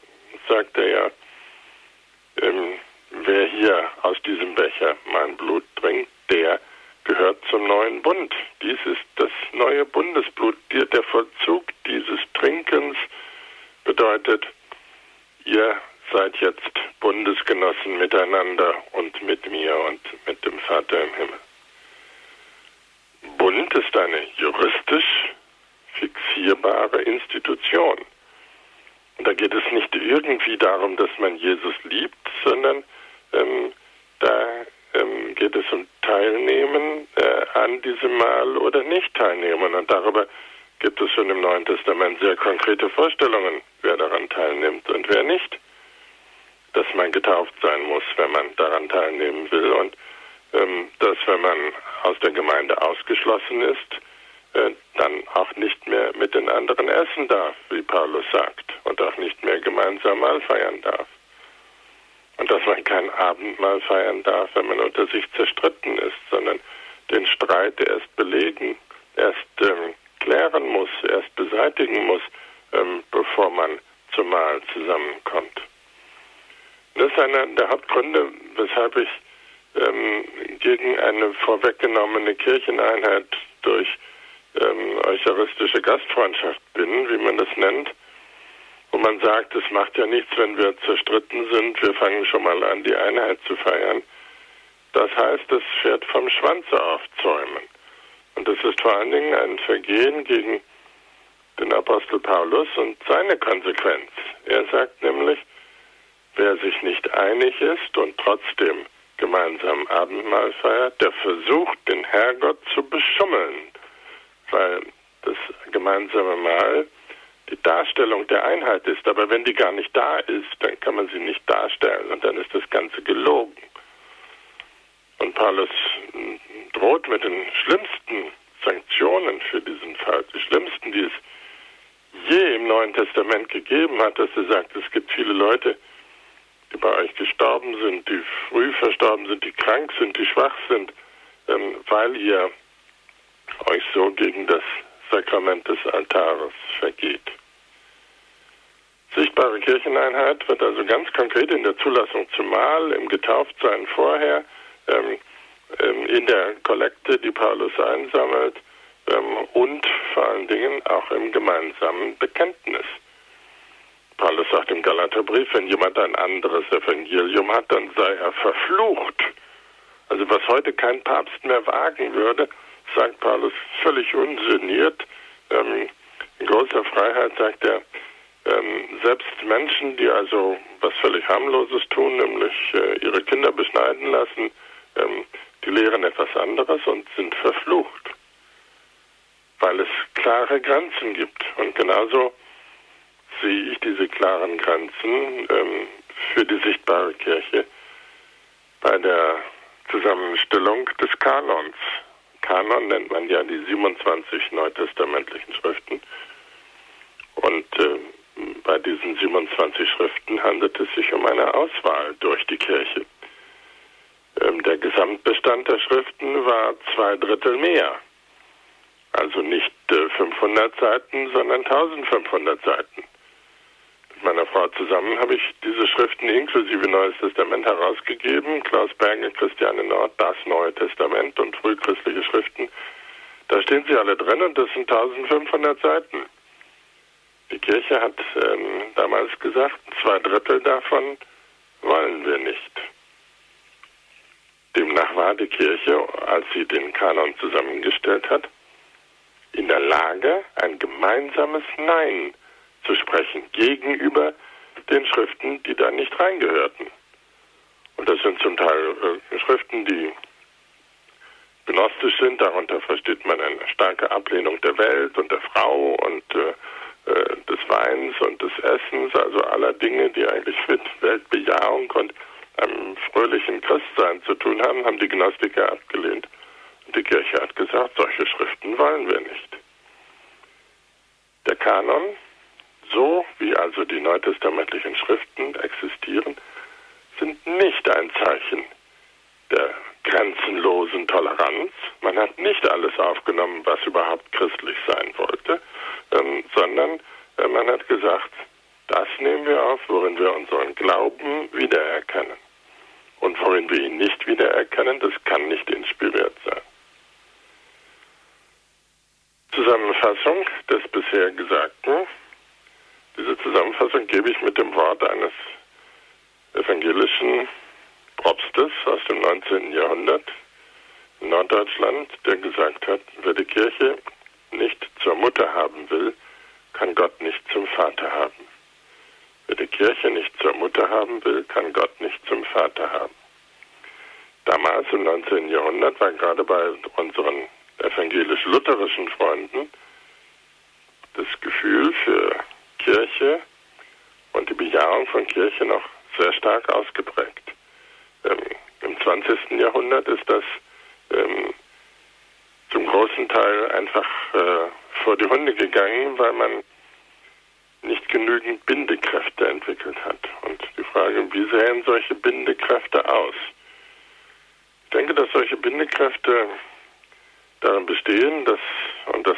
sagt er ja, ähm, Wer hier aus diesem Becher mein Blut trinkt, der gehört zum neuen Bund. Dies ist das neue Bundesblut. Der Vollzug dieses Trinkens bedeutet, ihr seid jetzt Bundesgenossen miteinander und mit mir und mit dem Vater im Himmel. Bund ist eine juristisch fixierbare Institution. Und da geht es nicht irgendwie darum, dass man Jesus liebt, sondern ähm, da ähm, geht es um Teilnehmen äh, an diesem Mahl oder nicht teilnehmen. Und darüber gibt es schon im Neuen Testament sehr konkrete Vorstellungen, wer daran teilnimmt und wer nicht. Dass man getauft sein muss, wenn man daran teilnehmen will. Und ähm, dass, wenn man aus der Gemeinde ausgeschlossen ist, äh, dann auch nicht mehr mit den anderen essen darf, wie Paulus sagt, und auch nicht mehr gemeinsam mal feiern darf dass man kein Abendmahl feiern darf, wenn man unter sich zerstritten ist, sondern den Streit erst belegen, erst ähm, klären muss, erst beseitigen muss, ähm, bevor man zum Mahl zusammenkommt. Das ist einer der Hauptgründe, weshalb ich ähm, gegen eine vorweggenommene Kircheneinheit durch ähm, eucharistische Gastfreundschaft bin, wie man das nennt, man sagt, es macht ja nichts, wenn wir zerstritten sind, wir fangen schon mal an, die Einheit zu feiern. Das heißt, das Pferd vom Schwanze aufzäumen. Und das ist vor allen Dingen ein Vergehen gegen den Apostel Paulus und seine Konsequenz. Er sagt nämlich, wer sich nicht einig ist und trotzdem gemeinsam Abendmahl feiert, der versucht, den Herrgott zu beschummeln, weil das gemeinsame Mahl Darstellung der Einheit ist. Aber wenn die gar nicht da ist, dann kann man sie nicht darstellen und dann ist das Ganze gelogen. Und Paulus droht mit den schlimmsten Sanktionen für diesen Fall, die schlimmsten, die es je im Neuen Testament gegeben hat, dass er sagt, es gibt viele Leute, die bei euch gestorben sind, die früh verstorben sind, die krank sind, die schwach sind, ähm, weil ihr euch so gegen das Sakrament des Altares vergeht. Sichtbare Kircheneinheit wird also ganz konkret in der Zulassung zum Mahl, im Getauftsein vorher, ähm, ähm, in der Kollekte, die Paulus einsammelt ähm, und vor allen Dingen auch im gemeinsamen Bekenntnis. Paulus sagt im Galaterbrief, wenn jemand ein anderes Evangelium hat, dann sei er verflucht. Also was heute kein Papst mehr wagen würde, sagt Paulus völlig ungeniert. Ähm, in großer Freiheit sagt er, ähm, selbst Menschen, die also was völlig harmloses tun, nämlich äh, ihre Kinder beschneiden lassen, ähm, die lehren etwas anderes und sind verflucht, weil es klare Grenzen gibt. Und genauso sehe ich diese klaren Grenzen ähm, für die sichtbare Kirche bei der Zusammenstellung des Kanons. Kanon nennt man ja die 27 neutestamentlichen Schriften. Und äh, bei diesen 27 Schriften handelt es sich um eine Auswahl durch die Kirche. Ähm, der Gesamtbestand der Schriften war zwei Drittel mehr. Also nicht äh, 500 Seiten, sondern 1500 Seiten. Mit meiner Frau zusammen habe ich diese Schriften inklusive Neues Testament herausgegeben. Klaus Berge, Christiane Nord, das Neue Testament und frühchristliche Schriften. Da stehen sie alle drin und das sind 1500 Seiten. Die Kirche hat ähm, damals gesagt, zwei Drittel davon wollen wir nicht. Demnach war die Kirche, als sie den Kanon zusammengestellt hat, in der Lage, ein gemeinsames Nein zu sprechen gegenüber den Schriften, die da nicht reingehörten. Und das sind zum Teil äh, Schriften, die gnostisch sind. Darunter versteht man eine starke Ablehnung der Welt und der Frau und äh, äh, des Weins und des Essens, also aller Dinge, die eigentlich mit Weltbejahung und einem fröhlichen Christsein zu tun haben, haben die Gnostiker abgelehnt. Und die Kirche hat gesagt, solche Schriften wollen wir nicht. Der Kanon, so wie also die neutestamentlichen Schriften existieren, sind nicht ein Zeichen der grenzenlosen Toleranz. Man hat nicht alles aufgenommen, was überhaupt christlich sein wollte, ähm, sondern äh, man hat gesagt, das nehmen wir auf, worin wir unseren Glauben wiedererkennen. Und worin wir ihn nicht wiedererkennen, das kann nicht inspiriert sein. Zusammenfassung des bisher Gesagten. Diese Zusammenfassung gebe ich mit dem Wort eines evangelischen Propstes aus dem 19. Jahrhundert in Norddeutschland, der gesagt hat, wer die Kirche nicht zur Mutter haben will, kann Gott nicht zum Vater haben. Wer die Kirche nicht zur Mutter haben will, kann Gott nicht zum Vater haben. Damals im 19. Jahrhundert war gerade bei unseren evangelisch-lutherischen Freunden das Gefühl für Kirche und die Bejahung von Kirche noch sehr stark ausgeprägt. Ähm, Im 20. Jahrhundert ist das ähm, zum großen Teil einfach äh, vor die Hunde gegangen, weil man nicht genügend Bindekräfte entwickelt hat. Und die Frage, wie sehen solche Bindekräfte aus? Ich denke, dass solche Bindekräfte darin bestehen, dass, und das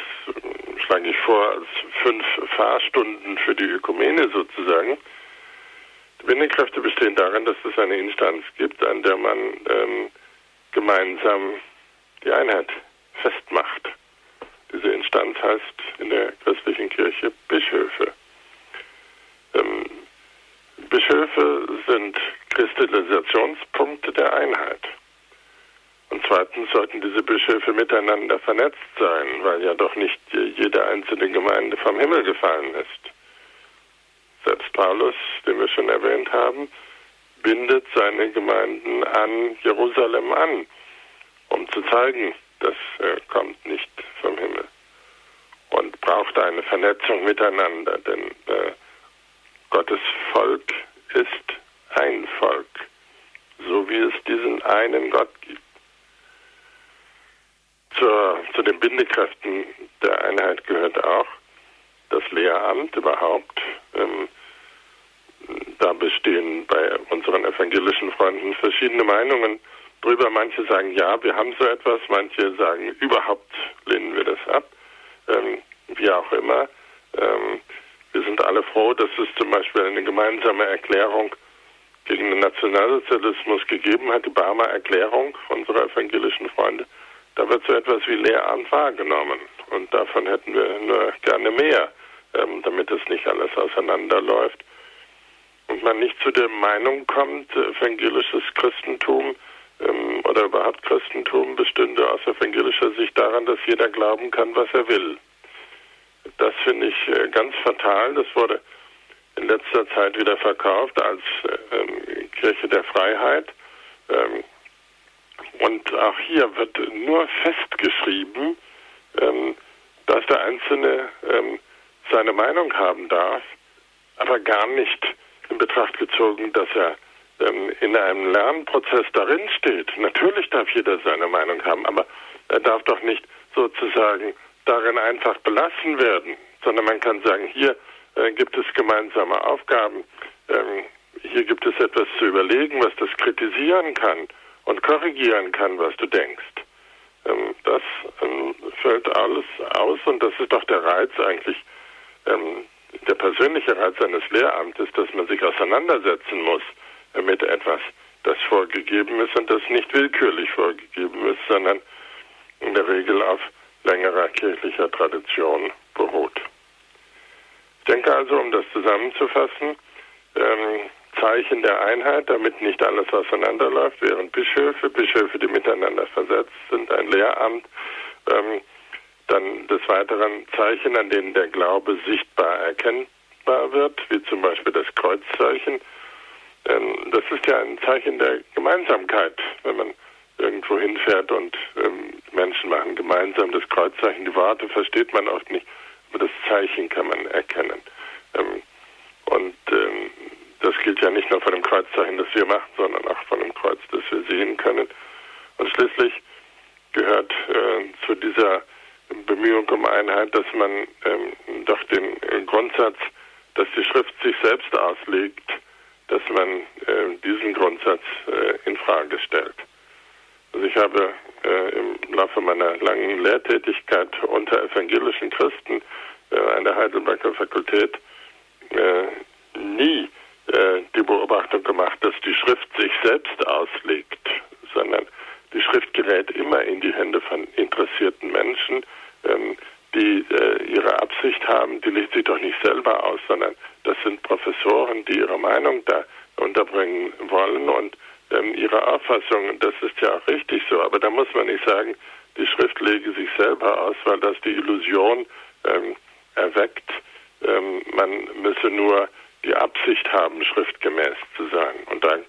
schlage ich vor als fünf Fahrstunden für die Ökumene sozusagen, Bindekräfte bestehen darin, dass es eine Instanz gibt, an der man ähm, gemeinsam die Einheit festmacht. Diese Instanz heißt in der christlichen Kirche Bischöfe. Ähm, Bischöfe sind Kristallisationspunkte der Einheit. Und zweitens sollten diese Bischöfe miteinander vernetzt sein, weil ja doch nicht jede einzelne Gemeinde vom Himmel gefallen ist. Selbst Paulus, den wir schon erwähnt haben, bindet seine Gemeinden an Jerusalem an, um zu zeigen, das kommt nicht vom Himmel und braucht eine Vernetzung miteinander, denn äh, Gottes Volk ist ein Volk, so wie es diesen einen Gott gibt. Zur, zu den Bindekräften der Einheit gehört auch das Lehramt überhaupt. Ähm, da bestehen bei unseren evangelischen Freunden verschiedene Meinungen drüber. Manche sagen, ja, wir haben so etwas, manche sagen, überhaupt lehnen wir das ab. Ähm, wie auch immer. Ähm, wir sind alle froh, dass es zum Beispiel eine gemeinsame Erklärung gegen den Nationalsozialismus gegeben hat, die Barmer Erklärung unserer evangelischen Freunde. Da wird so etwas wie Lehramt wahrgenommen. Und davon hätten wir nur gerne mehr, ähm, damit es nicht alles auseinanderläuft. Und man nicht zu der Meinung kommt, evangelisches Christentum ähm, oder überhaupt Christentum bestünde aus evangelischer Sicht daran, dass jeder glauben kann, was er will. Das finde ich äh, ganz fatal. Das wurde in letzter Zeit wieder verkauft als ähm, Kirche der Freiheit. Ähm, und auch hier wird nur festgeschrieben, ähm, dass der Einzelne ähm, seine Meinung haben darf, aber gar nicht in Betracht gezogen, dass er ähm, in einem Lernprozess darin steht. Natürlich darf jeder seine Meinung haben, aber er darf doch nicht sozusagen darin einfach belassen werden, sondern man kann sagen, hier äh, gibt es gemeinsame Aufgaben, ähm, hier gibt es etwas zu überlegen, was das kritisieren kann und korrigieren kann, was du denkst. Ähm, das ähm, fällt alles aus und das ist doch der Reiz eigentlich, ähm, der persönliche Reiz eines Lehramtes, dass man sich auseinandersetzen muss äh, mit etwas, das vorgegeben ist und das nicht willkürlich vorgegeben ist, sondern in der Regel auf längerer kirchlicher Tradition beruht. Ich denke also, um das zusammenzufassen, ähm, Zeichen der Einheit, damit nicht alles auseinanderläuft, wären Bischöfe, Bischöfe, die miteinander versetzt sind, ein Lehramt, ähm, dann des Weiteren Zeichen, an denen der Glaube sichtbar erkennbar wird, wie zum Beispiel das Kreuzzeichen. Ähm, das ist ja ein Zeichen der Gemeinsamkeit, wenn man irgendwo hinfährt und ähm, Menschen machen gemeinsam das Kreuzzeichen. Die Worte versteht man oft nicht, aber das Zeichen kann man erkennen. Ähm, und ähm, das gilt ja nicht nur von dem Kreuzzeichen, das wir machen, sondern auch von dem Kreuz, das wir sehen können. Und schließlich gehört äh, zu dieser Bemühung um Einheit, dass man ähm, doch den äh, Grundsatz, dass die Schrift sich selbst auslegt, dass man äh, diesen Grundsatz äh, in Frage stellt. Also ich habe äh, im Laufe meiner langen Lehrtätigkeit unter evangelischen Christen äh, an der Heidelberger Fakultät nie äh, die Beobachtung gemacht, dass die Schrift sich selbst auslegt, sondern die Schrift gerät immer in die Hände von interessierten Menschen, ähm, die äh, ihre Absicht haben, die legt sich doch nicht selber aus, sondern das sind Professoren, die ihre Meinung da unterbringen wollen und ähm, ihre Auffassung. Das ist ja auch richtig so. Aber da muss man nicht sagen, die Schrift lege sich selber aus, weil das die Illusion ähm, erweckt, ähm, man müsse nur die Absicht haben, schriftgemäß zu sein. Und dann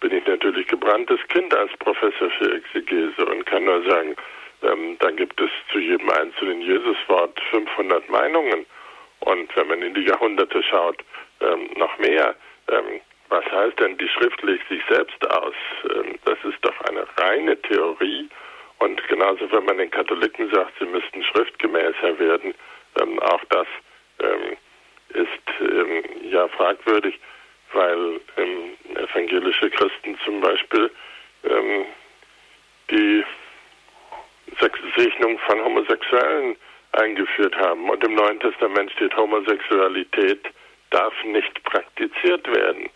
bin ich natürlich gebranntes Kind als Professor für Exegese und kann nur sagen, ähm, da gibt es zu jedem einzelnen Jesuswort 500 Meinungen. Und wenn man in die Jahrhunderte schaut, ähm, noch mehr. Ähm, was heißt denn, die Schrift legt sich selbst aus? Ähm, das ist doch eine reine Theorie. Und genauso, wenn man den Katholiken sagt, sie müssten schriftgemäßer werden, ähm, auch das ähm, ist ja fragwürdig, weil evangelische Christen zum Beispiel die Segnung von Homosexuellen eingeführt haben. Und im Neuen Testament steht, Homosexualität darf nicht praktiziert werden.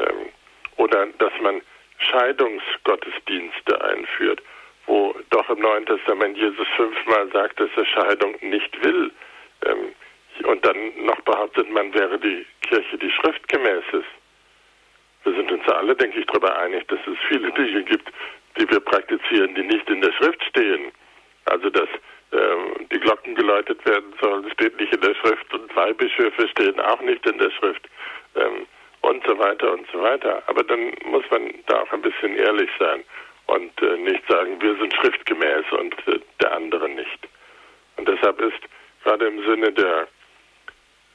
Ähm, oder dass man Scheidungsgottesdienste einführt, wo doch im Neuen Testament Jesus fünfmal sagt, dass er Scheidung nicht will. Und dann noch behauptet, man wäre die Kirche, die schriftgemäß ist. Wir sind uns alle, denke ich, darüber einig, dass es viele Dinge gibt, die wir praktizieren, die nicht in der Schrift stehen. Also dass ähm, die Glocken geläutet werden sollen, steht nicht in der Schrift und zwei Bischöfe stehen auch nicht in der Schrift. ähm, und so weiter und so weiter. Aber dann muss man da auch ein bisschen ehrlich sein und äh, nicht sagen, wir sind schriftgemäß und äh, der andere nicht. Und deshalb ist gerade im Sinne der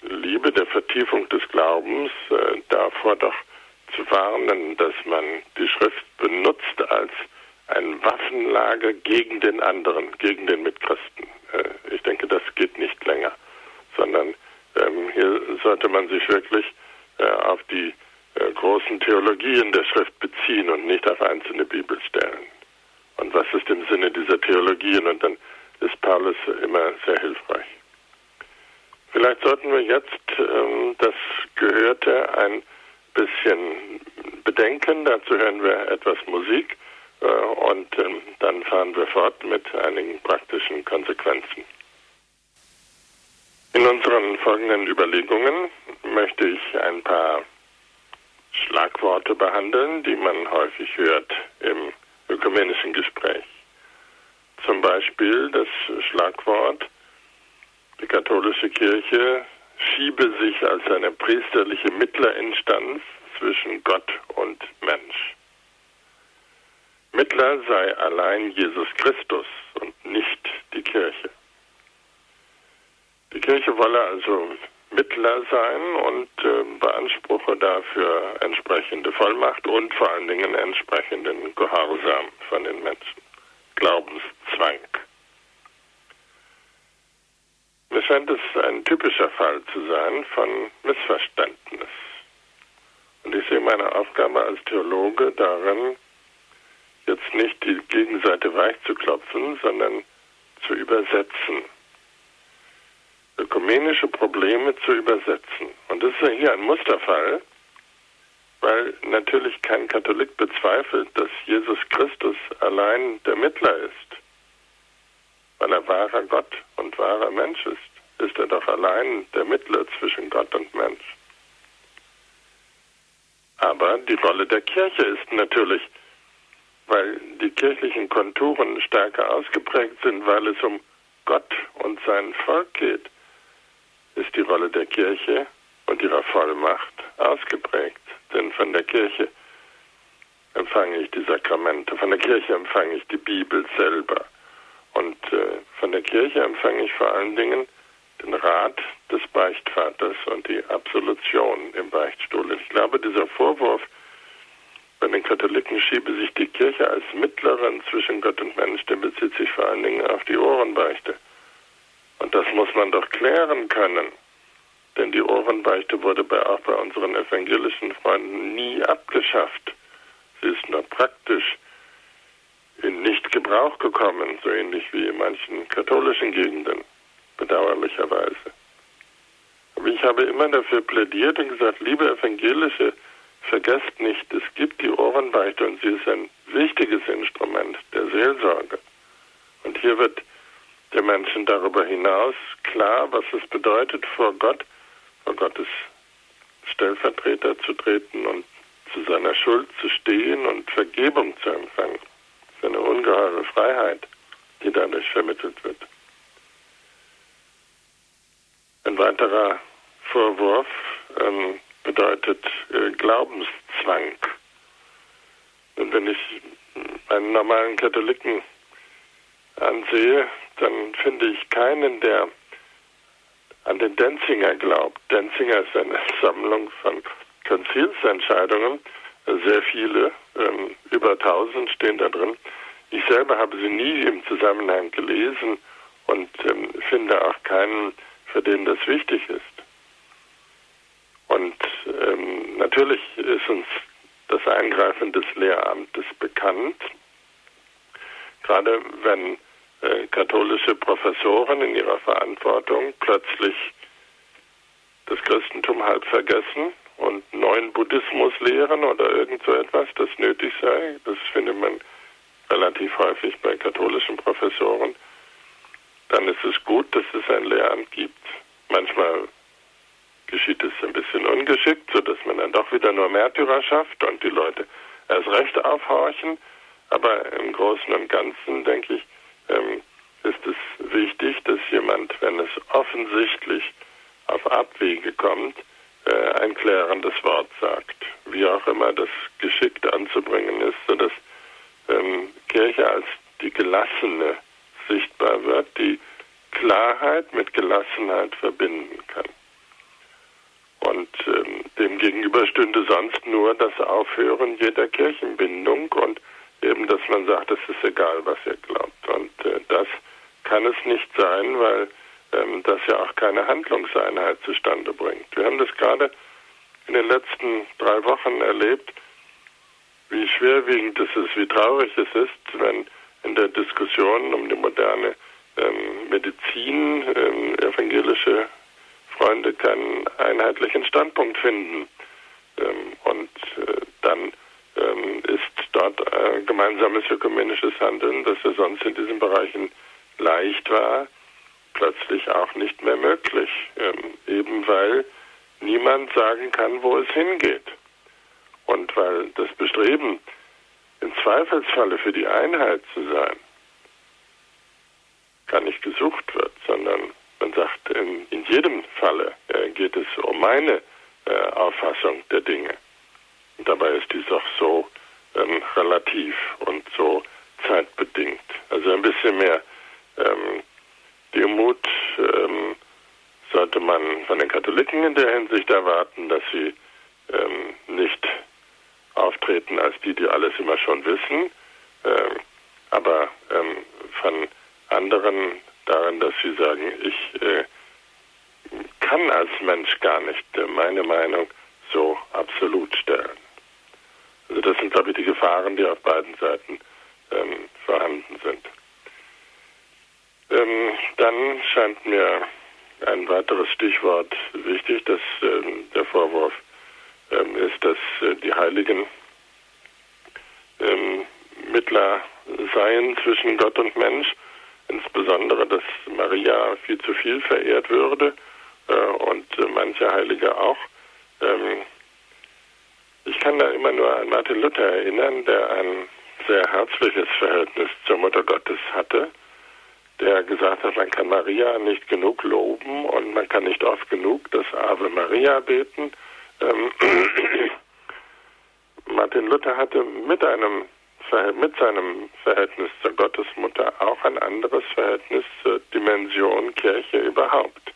Liebe, der Vertiefung des Glaubens äh, davor doch zu warnen, dass man die Schrift benutzt als ein Waffenlager gegen den anderen, gegen den Mitchristen. Äh, ich denke, das geht nicht länger, sondern ähm, hier sollte man sich wirklich äh, auf die äh, großen Theologien der Schrift beziehen und nicht auf einzelne Bibelstellen. Und was ist im Sinne dieser Theologien? Und dann ist Paulus immer sehr hilfreich. Vielleicht sollten wir jetzt ähm, das Gehörte ein bisschen bedenken. Dazu hören wir etwas Musik äh, und ähm, dann fahren wir fort mit einigen praktischen Konsequenzen. In unseren folgenden Überlegungen möchte ich ein paar Schlagworte behandeln, die man häufig hört im ökumenischen Gespräch. Zum Beispiel das Schlagwort, die katholische Kirche schiebe sich als eine priesterliche Mittlerinstanz zwischen Gott und Mensch. Mittler sei allein Jesus Christus und nicht die Kirche. Die Kirche wolle also Mittler sein und äh, beanspruche dafür entsprechende Vollmacht und vor allen Dingen entsprechenden Gehorsam von den Menschen. Glaubenszwang. Mir scheint es ein typischer Fall zu sein von Missverständnis. Und ich sehe meine Aufgabe als Theologe darin, jetzt nicht die Gegenseite weich zu klopfen, sondern zu übersetzen ökumenische Probleme zu übersetzen. Und das ist ja hier ein Musterfall, weil natürlich kein Katholik bezweifelt, dass Jesus Christus allein der Mittler ist. Weil er wahrer Gott und wahrer Mensch ist, ist er doch allein der Mittler zwischen Gott und Mensch. Aber die Rolle der Kirche ist natürlich, weil die kirchlichen Konturen stärker ausgeprägt sind, weil es um Gott und sein Volk geht, ist die Rolle der Kirche und ihrer Vollmacht ausgeprägt. Denn von der Kirche empfange ich die Sakramente, von der Kirche empfange ich die Bibel selber. Und äh, von der Kirche empfange ich vor allen Dingen den Rat des Beichtvaters und die Absolution im Beichtstuhl. Ich glaube, dieser Vorwurf, bei den Katholiken schiebe sich die Kirche als Mittlerin zwischen Gott und Mensch, der bezieht sich vor allen Dingen auf die Ohrenbeichte. Und das muss man doch klären können. Denn die Ohrenbeichte wurde bei, auch bei unseren evangelischen Freunden nie abgeschafft. Sie ist nur praktisch in Nicht-Gebrauch gekommen, so ähnlich wie in manchen katholischen Gegenden, bedauerlicherweise. Aber ich habe immer dafür plädiert und gesagt, liebe Evangelische, vergesst nicht, es gibt die Ohrenbeichte und sie ist ein wichtiges Instrument der Seelsorge. Und hier wird der Menschen darüber hinaus klar, was es bedeutet, vor Gott, vor Gottes Stellvertreter zu treten und zu seiner Schuld zu stehen und Vergebung zu empfangen. Ungeheure Freiheit, die dadurch vermittelt wird. Ein weiterer Vorwurf ähm, bedeutet äh, Glaubenszwang. Und wenn ich einen normalen Katholiken ansehe, dann finde ich keinen, der an den Denzinger glaubt. Denzinger ist eine Sammlung von Konzilsentscheidungen, sehr viele, ähm, über tausend stehen da drin. Ich selber habe sie nie im Zusammenhang gelesen und ähm, finde auch keinen, für den das wichtig ist. Und ähm, natürlich ist uns das Eingreifen des Lehramtes bekannt, gerade wenn äh, katholische Professoren in ihrer Verantwortung plötzlich das Christentum halb vergessen und neuen Buddhismus lehren oder irgend so etwas, das nötig sei. Das findet man relativ häufig bei katholischen Professoren. Dann ist es gut, dass es ein Lehramt gibt. Manchmal geschieht es ein bisschen ungeschickt, sodass man dann doch wieder nur Märtyrer schafft und die Leute erst recht aufhorchen. Aber im Großen und Ganzen, denke ich, ähm, ist es wichtig, dass jemand, wenn es offensichtlich auf Abwege kommt, äh, ein klärendes Wort sagt. Wie auch immer das geschickt anzubringen ist, sodass ähm, Kirche als die gelassene sichtbar wird, die Klarheit mit Gelassenheit verbinden kann. Und ähm, dem gegenüber stünde sonst nur das Aufhören jeder Kirchenbindung und eben, dass man sagt, es ist egal, was ihr glaubt. Und äh, das kann es nicht sein, weil ähm, das ja auch keine Handlungseinheit zustande bringt. Wir haben das gerade in den letzten drei Wochen erlebt, wie schwerwiegend es ist, wie traurig es ist, wenn in der Diskussion um die moderne ähm, Medizin ähm, evangelische Freunde keinen einheitlichen Standpunkt finden. Ähm, und äh, dann ähm, ist dort äh, gemeinsames ökumenisches Handeln, das ja sonst in diesen Bereichen leicht war, plötzlich auch nicht mehr möglich. Ähm, eben weil niemand sagen kann, wo es hingeht. Und weil das Bestreben, im Zweifelsfalle für die Einheit zu sein, gar nicht gesucht wird, sondern man sagt, in, in jedem Falle äh, geht es um meine äh, Auffassung der Dinge. Und dabei ist dies auch so ähm, relativ und so zeitbedingt. Also ein bisschen mehr ähm, Demut ähm, sollte man von den Katholiken in der Hinsicht erwarten, dass sie ähm, nicht auftreten als die, die alles immer schon wissen, äh, aber ähm, von anderen daran, dass sie sagen, ich äh, kann als Mensch gar nicht äh, meine Meinung so absolut stellen. Also das sind, glaube ich, die Gefahren, die auf beiden Seiten ähm, vorhanden sind. Ähm, dann scheint mir ein weiteres Stichwort wichtig, dass ähm, der Vorwurf ähm, ist, dass äh, die Heiligen ähm, Mittler seien zwischen Gott und Mensch, insbesondere, dass Maria viel zu viel verehrt würde äh, und äh, manche Heilige auch. Ähm, ich kann da immer nur an Martin Luther erinnern, der ein sehr herzliches Verhältnis zur Mutter Gottes hatte der gesagt hat, man kann Maria nicht genug loben und man kann nicht oft genug das Ave Maria beten. Ähm, Martin Luther hatte mit einem mit seinem Verhältnis zur Gottesmutter auch ein anderes Verhältnis zur Dimension Kirche überhaupt.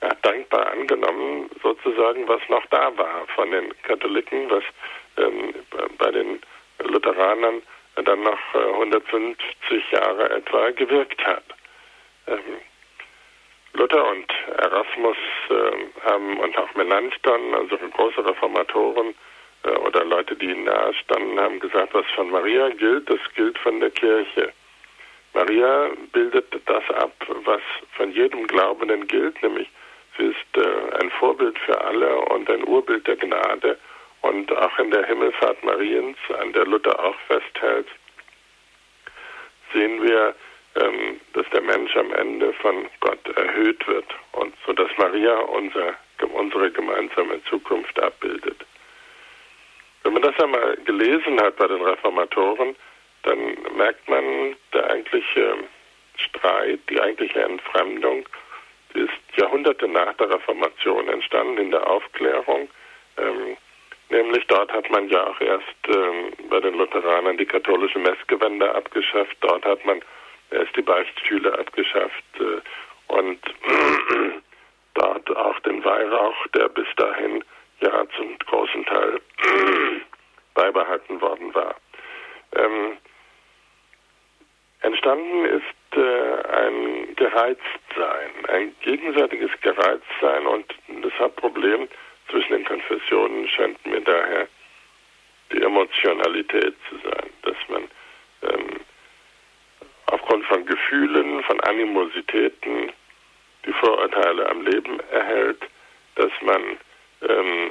Er hat dankbar angenommen, sozusagen, was noch da war von den Katholiken, was ähm, bei den Lutheranern dann noch 150 äh, Jahre etwa gewirkt hat. Ähm, Luther und Erasmus äh, haben und auch Melanchthon, also große Reformatoren äh, oder Leute, die ihnen nahe standen, haben gesagt, was von Maria gilt, das gilt von der Kirche. Maria bildet das ab, was von jedem Glaubenden gilt, nämlich sie ist äh, ein Vorbild für alle und ein Urbild der Gnade und auch in der Himmelfahrt Mariens, an der Luther auch festhält, sehen wir, ähm, dass der Mensch am Ende von Gott erhöht wird und so dass Maria unser, unsere gemeinsame Zukunft abbildet. Wenn man das einmal gelesen hat bei den Reformatoren, dann merkt man, der eigentliche Streit, die eigentliche Entfremdung, die ist Jahrhunderte nach der Reformation entstanden in der Aufklärung. Ähm, Nämlich dort hat man ja auch erst ähm, bei den Lutheranern die katholische Messgewänder abgeschafft. Dort hat man erst die Beichtstühle abgeschafft äh, und dort auch den Weihrauch, der bis dahin ja zum großen Teil beibehalten worden war. Ähm, entstanden ist äh, ein Gereiztsein, ein gegenseitiges Gereiztsein und das Hauptproblem zwischen den Konfessionen scheint mir daher die Emotionalität zu sein, dass man ähm, aufgrund von Gefühlen, von Animositäten die Vorurteile am Leben erhält, dass man ähm,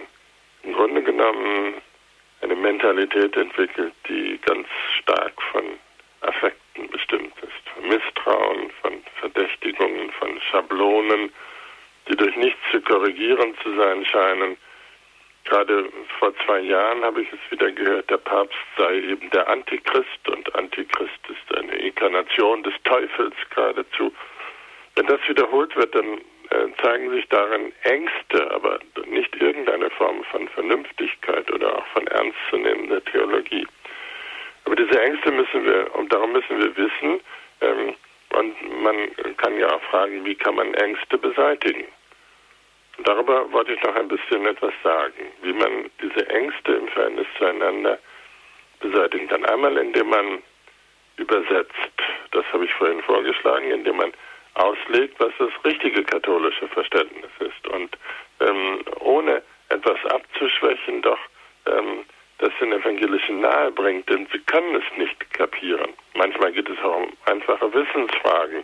im Grunde genommen eine Mentalität entwickelt, die ganz stark von Affekten bestimmt ist, von Misstrauen, von Verdächtigungen, von Schablonen, die durch nichts zu korrigieren zu sein scheinen. Gerade vor zwei Jahren habe ich es wieder gehört, der Papst sei eben der Antichrist und Antichrist ist eine Inkarnation des Teufels geradezu. Wenn das wiederholt wird, dann äh, zeigen sich darin Ängste, aber nicht irgendeine Form von Vernünftigkeit oder auch von ernstzunehmender Theologie. Aber diese Ängste müssen wir, und darum müssen wir wissen, ähm, und man kann ja auch fragen, wie kann man Ängste beseitigen? Darüber wollte ich noch ein bisschen etwas sagen, wie man diese Ängste im Verhältnis zueinander beseitigen kann. Einmal, indem man übersetzt, das habe ich vorhin vorgeschlagen, indem man auslegt, was das richtige katholische Verständnis ist und ähm, ohne etwas abzuschwächen, doch ähm, das den Evangelischen nahe bringt, denn sie können es nicht kapieren. Manchmal geht es auch um einfache Wissensfragen,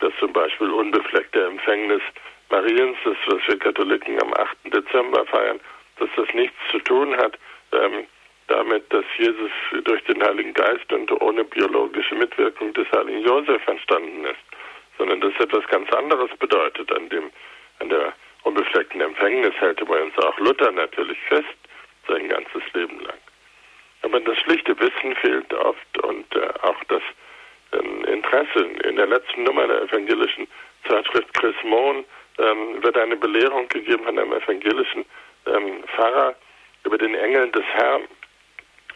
dass zum Beispiel unbefleckte Empfängnis Mariens, das was wir Katholiken am 8. Dezember feiern, dass das nichts zu tun hat ähm, damit, dass Jesus durch den Heiligen Geist und ohne biologische Mitwirkung des Heiligen Josef entstanden ist sondern das etwas ganz anderes bedeutet. An dem, an der unbefleckten Empfängnis hält übrigens auch Luther natürlich fest, sein ganzes Leben lang. Aber das schlichte Wissen fehlt oft und äh, auch das äh, Interesse. In der letzten Nummer der evangelischen Zeitschrift Chris Mohn ähm, wird eine Belehrung gegeben von einem evangelischen ähm, Pfarrer über den Engel des Herrn.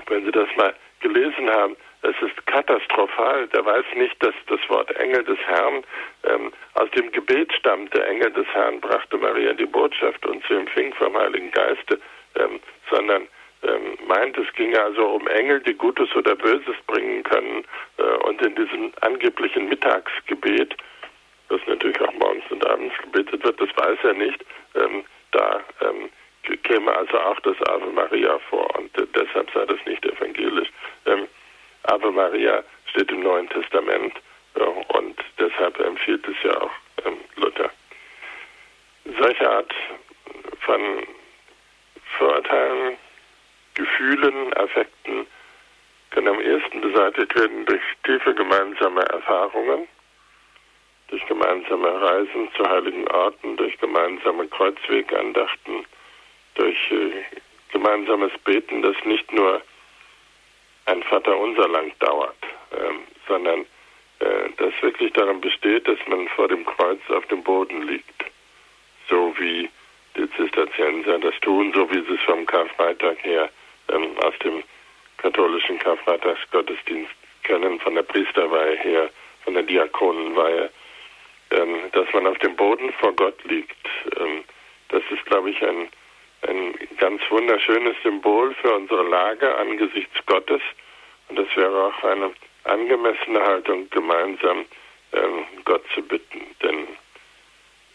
Wenn Sie das mal gelesen haben, es ist katastrophal. Der weiß nicht, dass das Wort Engel des Herrn ähm, aus dem Gebet stammt. Der Engel des Herrn brachte Maria die Botschaft und sie empfing vom Heiligen Geiste, ähm, sondern ähm, meint, es ginge also um Engel, die Gutes oder Böses bringen können. Äh, und in diesem angeblichen Mittagsgebet, das natürlich auch morgens und abends gebetet wird, das weiß er nicht, ähm, da ähm, käme also auch das Ave Maria vor und äh, deshalb sei das nicht evangelisch. Ähm, Ave Maria steht im Neuen Testament ja, und deshalb empfiehlt es ja auch ähm, Luther. Solche Art von Vorurteilen, Gefühlen, Affekten können am ehesten beseitigt werden durch tiefe gemeinsame Erfahrungen, durch gemeinsame Reisen zu heiligen Orten, durch gemeinsame Kreuzwegandachten, durch äh, gemeinsames Beten, das nicht nur ein Vater unser lang dauert, ähm, sondern äh, das wirklich daran besteht, dass man vor dem Kreuz auf dem Boden liegt. So wie die Zisterzienser das tun, so wie sie es vom Karfreitag her ähm, aus dem katholischen Karfreitagsgottesdienst kennen, von der Priesterweihe her, von der Diakonenweihe, ähm, dass man auf dem Boden vor Gott liegt. Ähm, das ist, glaube ich, ein ein ganz wunderschönes Symbol für unsere Lage angesichts Gottes. Und das wäre auch eine angemessene Haltung, gemeinsam ähm, Gott zu bitten. Denn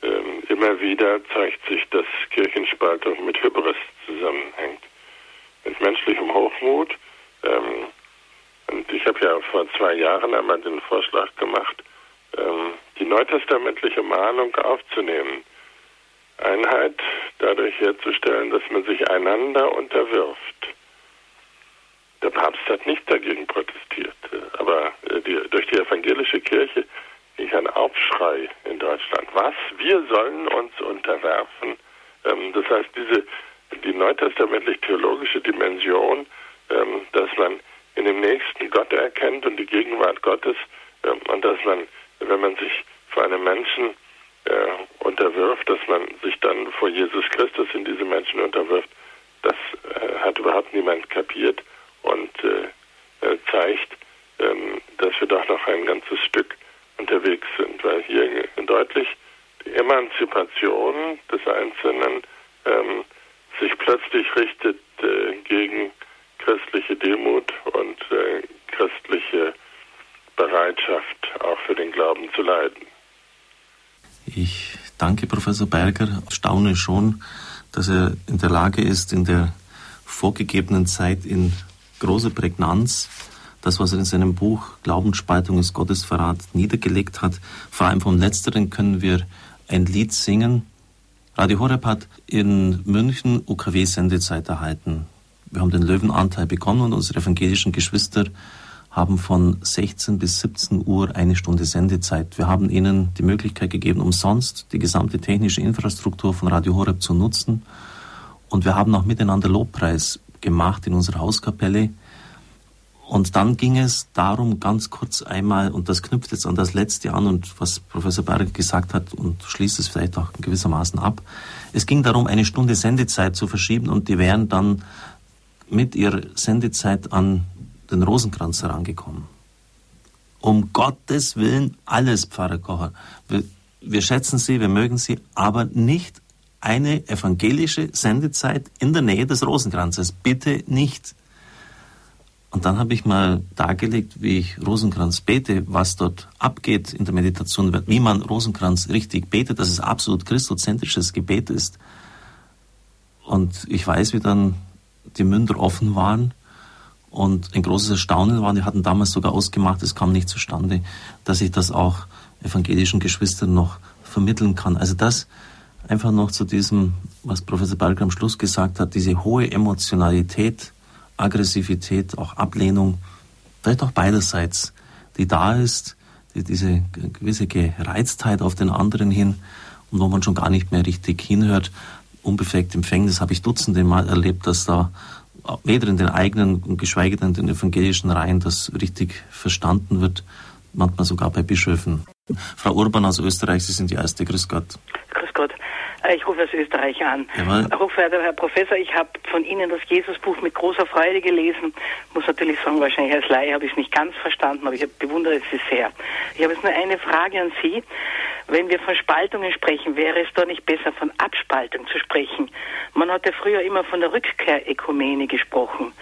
ähm, immer wieder zeigt sich, dass Kirchenspaltung mit Hybris zusammenhängt. Mit menschlichem Hochmut. Ähm, und ich habe ja vor zwei Jahren einmal den Vorschlag gemacht, ähm, die neutestamentliche Mahnung aufzunehmen Einheit dadurch herzustellen, dass man sich einander unterwirft. Der Papst hat nicht dagegen protestiert, aber äh, die, durch die evangelische Kirche ging ein Aufschrei in Deutschland. Was? Wir sollen uns unterwerfen? Ähm, das heißt, diese die neutestamentlich-theologische Dimension, ähm, dass man in dem Nächsten Gott erkennt und die Gegenwart Gottes ähm, und dass man, wenn man sich vor einem Menschen äh, unterwirft, dass man sich dann vor Jesus Christus in diese Menschen unterwirft, das äh, hat überhaupt niemand kapiert und äh, äh zeigt, ähm, dass wir doch noch ein ganzes Stück unterwegs sind, weil hier deutlich die Emanzipation des Einzelnen ähm, sich plötzlich richtet äh, gegen christliche Demut und äh, christliche Bereitschaft, auch für den Glauben zu leiden. Ich danke Professor Berger, staune schon, dass er in der Lage ist, in der vorgegebenen Zeit in großer Prägnanz das, was er in seinem Buch Glaubensspaltung ist Gottesverrat niedergelegt hat. Vor allem vom Letzteren können wir ein Lied singen. Radio Horeb hat in München UKW-Sendezeit erhalten. Wir haben den Löwenanteil bekommen und unsere evangelischen Geschwister haben von 16 bis 17 Uhr eine Stunde Sendezeit. Wir haben ihnen die Möglichkeit gegeben, umsonst die gesamte technische Infrastruktur von Radio Horeb zu nutzen. Und wir haben auch miteinander Lobpreis gemacht in unserer Hauskapelle. Und dann ging es darum, ganz kurz einmal, und das knüpft jetzt an das letzte an und was Professor Berg gesagt hat und schließt es vielleicht auch gewissermaßen ab. Es ging darum, eine Stunde Sendezeit zu verschieben und die wären dann mit ihrer Sendezeit an den Rosenkranz herangekommen. Um Gottes Willen alles, Pfarrer Kocher. Wir, wir schätzen Sie, wir mögen Sie, aber nicht eine evangelische Sendezeit in der Nähe des Rosenkranzes. Bitte nicht. Und dann habe ich mal dargelegt, wie ich Rosenkranz bete, was dort abgeht in der Meditation, wie man Rosenkranz richtig betet, dass es absolut christozentrisches Gebet ist. Und ich weiß, wie dann die Münder offen waren und ein großes Erstaunen war. Die hatten damals sogar ausgemacht, es kam nicht zustande, dass ich das auch evangelischen Geschwistern noch vermitteln kann. Also das einfach noch zu diesem, was Professor Berger am Schluss gesagt hat, diese hohe Emotionalität, Aggressivität, auch Ablehnung, vielleicht auch beiderseits, die da ist, die, diese gewisse Gereiztheit auf den anderen hin und wo man schon gar nicht mehr richtig hinhört. Unbefleckt Empfängnis habe ich dutzende Mal erlebt, dass da weder in den eigenen geschweige denn in den evangelischen Reihen das richtig verstanden wird, manchmal sogar bei Bischöfen. Frau Urban aus Österreich, Sie sind die erste. Grüß Gott. Grüß Gott. Äh, ich rufe aus Österreich an. Jawohl. Hochverehrter Herr Professor, ich habe von Ihnen das Jesusbuch mit großer Freude gelesen. Muss natürlich sagen, wahrscheinlich als Laie habe ich es nicht ganz verstanden, aber ich bewundere es sehr. Ich habe jetzt nur eine Frage an Sie. Wenn wir von Spaltungen sprechen, wäre es doch nicht besser, von Abspaltung zu sprechen? Man hat ja früher immer von der Rückkehrökumene gesprochen.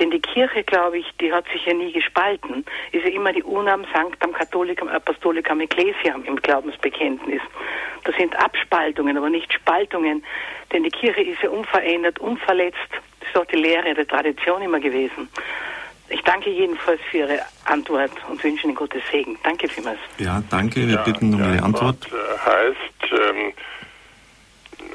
Denn die Kirche, glaube ich, die hat sich ja nie gespalten. Ist ja immer die Unam Sanctam Catholicam Apostolicam Ecclesiam im Glaubensbekenntnis. Das sind Abspaltungen, aber nicht Spaltungen. Denn die Kirche ist ja unverändert, unverletzt. Das ist auch die Lehre der Tradition immer gewesen. Ich danke jedenfalls für Ihre Antwort und wünsche Ihnen Gottes Segen. Danke vielmals. Ja, danke. Wir ja, bitten um Ihre Antwort. Antwort äh, heißt, ähm,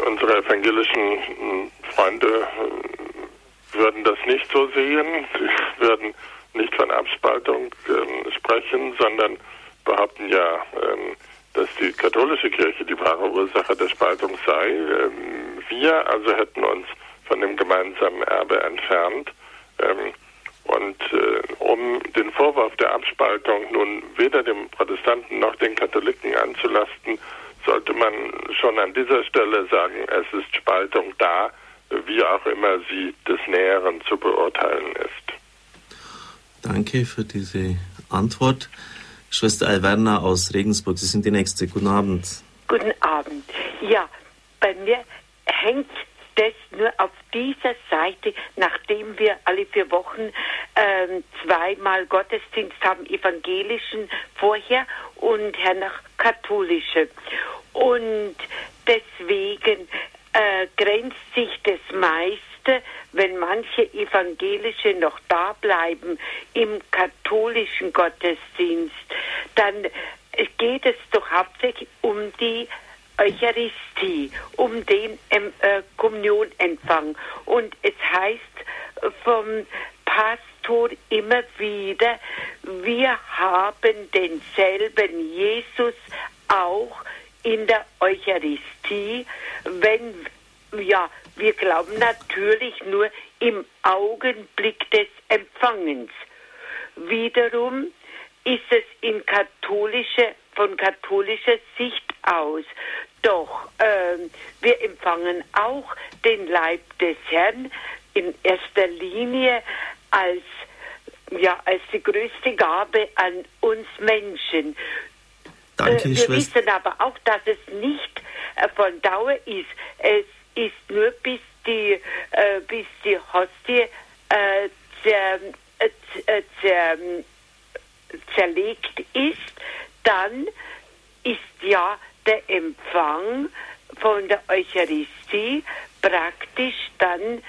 unsere evangelischen hm, Freunde äh, würden das nicht so sehen. Sie würden nicht von Abspaltung ähm, sprechen, sondern behaupten ja, ähm, dass die katholische Kirche die wahre Ursache der Spaltung sei. Ähm, wir also hätten uns von dem gemeinsamen Erbe entfernt. Ähm, und äh, um den Vorwurf der Abspaltung nun weder dem Protestanten noch den Katholiken anzulasten, sollte man schon an dieser Stelle sagen, es ist Spaltung da, wie auch immer sie des Näheren zu beurteilen ist. Danke für diese Antwort. Schwester Alverna aus Regensburg, Sie sind die Nächste. Guten Abend. Guten Abend. Ja, bei mir hängt das nur auf dieser Seite, nachdem wir alle vier Wochen ähm, zweimal Gottesdienst haben, evangelischen vorher und hernach katholische. Und deswegen äh, grenzt sich das meiste, wenn manche evangelische noch da bleiben im katholischen Gottesdienst, dann geht es doch hauptsächlich um die Eucharistie, um den ähm, äh, Kommunionempfang. Und es heißt vom Pastor immer wieder, wir haben denselben Jesus auch in der Eucharistie, wenn, ja, wir glauben natürlich nur im Augenblick des Empfangens. Wiederum ist es in katholischer, von katholischer Sicht aus. Doch äh, wir empfangen auch den Leib des Herrn in erster Linie als ja, als die größte Gabe an uns Menschen. Danke, äh, wir wissen aber auch, dass es nicht äh, von Dauer ist. Es ist nur bis die, äh, bis die Hostie äh, zer, äh, zer, zerlegt ist, dann ist ja der Empfang von der Eucharistie praktisch dann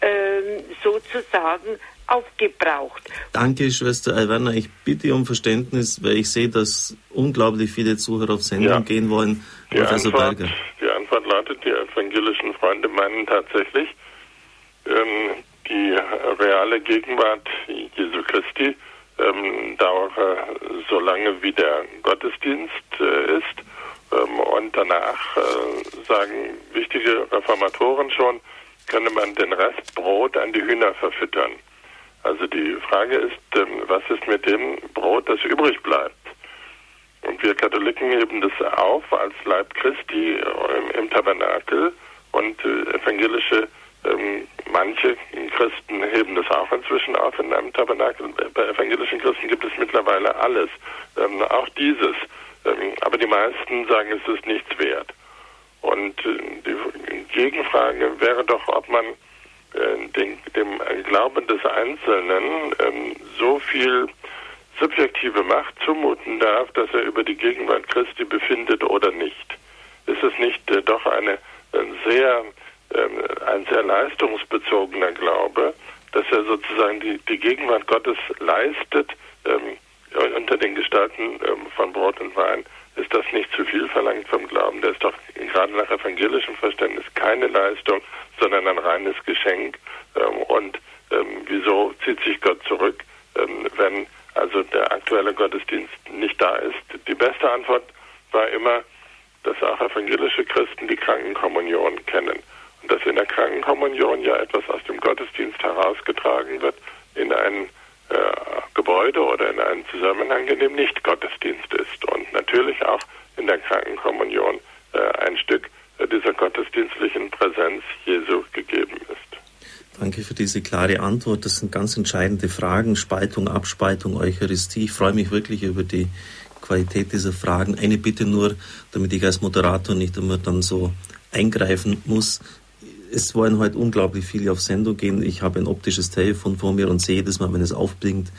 ähm, sozusagen aufgebraucht. Danke, Schwester Alverna. Ich bitte um Verständnis, weil ich sehe, dass unglaublich viele Zuhörer auf Sendung ja. gehen wollen. Die Professor Antwort, Berger. Die Antwort lautet, die evangelischen Freunde meinen tatsächlich, ähm, die reale Gegenwart Jesu Christi ähm, dauere so lange wie der Gottesdienst äh, ist. Ähm, und danach äh, sagen wichtige Reformatoren schon, könne man den Rest Brot an die Hühner verfüttern. Also die Frage ist, ähm, was ist mit dem Brot, das übrig bleibt? Und wir Katholiken heben das auf als Leib Christi im, im Tabernakel und äh, evangelische, ähm, manche Christen heben das auch inzwischen auf in einem Tabernakel. Bei evangelischen Christen gibt es mittlerweile alles, ähm, auch dieses. Ähm, aber die meisten sagen, es ist nichts wert. Und äh, die Gegenfrage wäre doch, ob man äh, den, dem Glauben des Einzelnen ähm, so viel subjektive Macht zumuten darf, dass er über die Gegenwart Christi befindet oder nicht. Ist es nicht äh, doch eine sehr, ähm, ein sehr leistungsbezogener Glaube, dass er sozusagen die, die Gegenwart Gottes leistet ähm, unter den Gestalten ähm, von Brot und Wein? Ist das nicht zu viel verlangt vom Glauben? Der ist doch gerade nach evangelischem Verständnis keine Leistung, sondern ein reines Geschenk. Und wieso zieht sich Gott zurück, wenn also der aktuelle Gottesdienst nicht da ist. Die beste Antwort war immer, dass auch evangelische Christen die Krankenkommunion kennen und dass in der Krankenkommunion ja etwas aus dem Gottesdienst herausgetragen wird in ein äh, Gebäude oder in einen Zusammenhang, in dem nicht Gottesdienst ist und natürlich auch in der Krankenkommunion äh, ein Stück äh, dieser gottesdienstlichen Präsenz Jesu gegeben ist. Danke für diese klare Antwort. Das sind ganz entscheidende Fragen. Spaltung, Abspaltung, Eucharistie. Ich freue mich wirklich über die Qualität dieser Fragen. Eine Bitte nur, damit ich als Moderator nicht immer dann so eingreifen muss. Es wollen heute unglaublich viele auf Sendung gehen. Ich habe ein optisches Telefon vor mir und sehe jedes Mal, wenn es aufblinkt.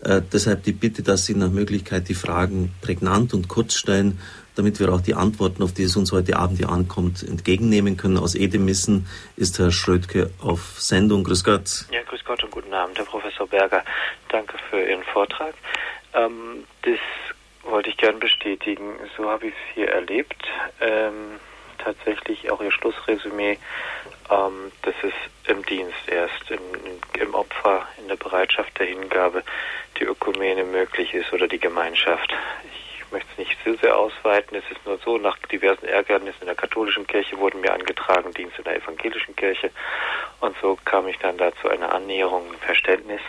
Äh, deshalb die Bitte, dass Sie nach Möglichkeit die Fragen prägnant und kurz stellen, damit wir auch die Antworten, auf die es uns heute Abend hier ankommt, entgegennehmen können. Aus Edemissen ist Herr Schrödke auf Sendung. Grüß Gott. Ja, grüß Gott und guten Abend, Herr Professor Berger. Danke für Ihren Vortrag. Ähm, das wollte ich gern bestätigen. So habe ich es hier erlebt. Ähm, tatsächlich auch Ihr Schlussresümee, ähm, dass es im Dienst erst, im, im Opfer, in der Bereitschaft der Hingabe die Ökumene möglich ist oder die Gemeinschaft. Ich möchte es nicht zu sehr ausweiten. Es ist nur so, nach diversen Ärgernissen in der katholischen Kirche wurden mir angetragen, Dienst in der evangelischen Kirche. Und so kam ich dann da zu einer Annäherung, Verständnis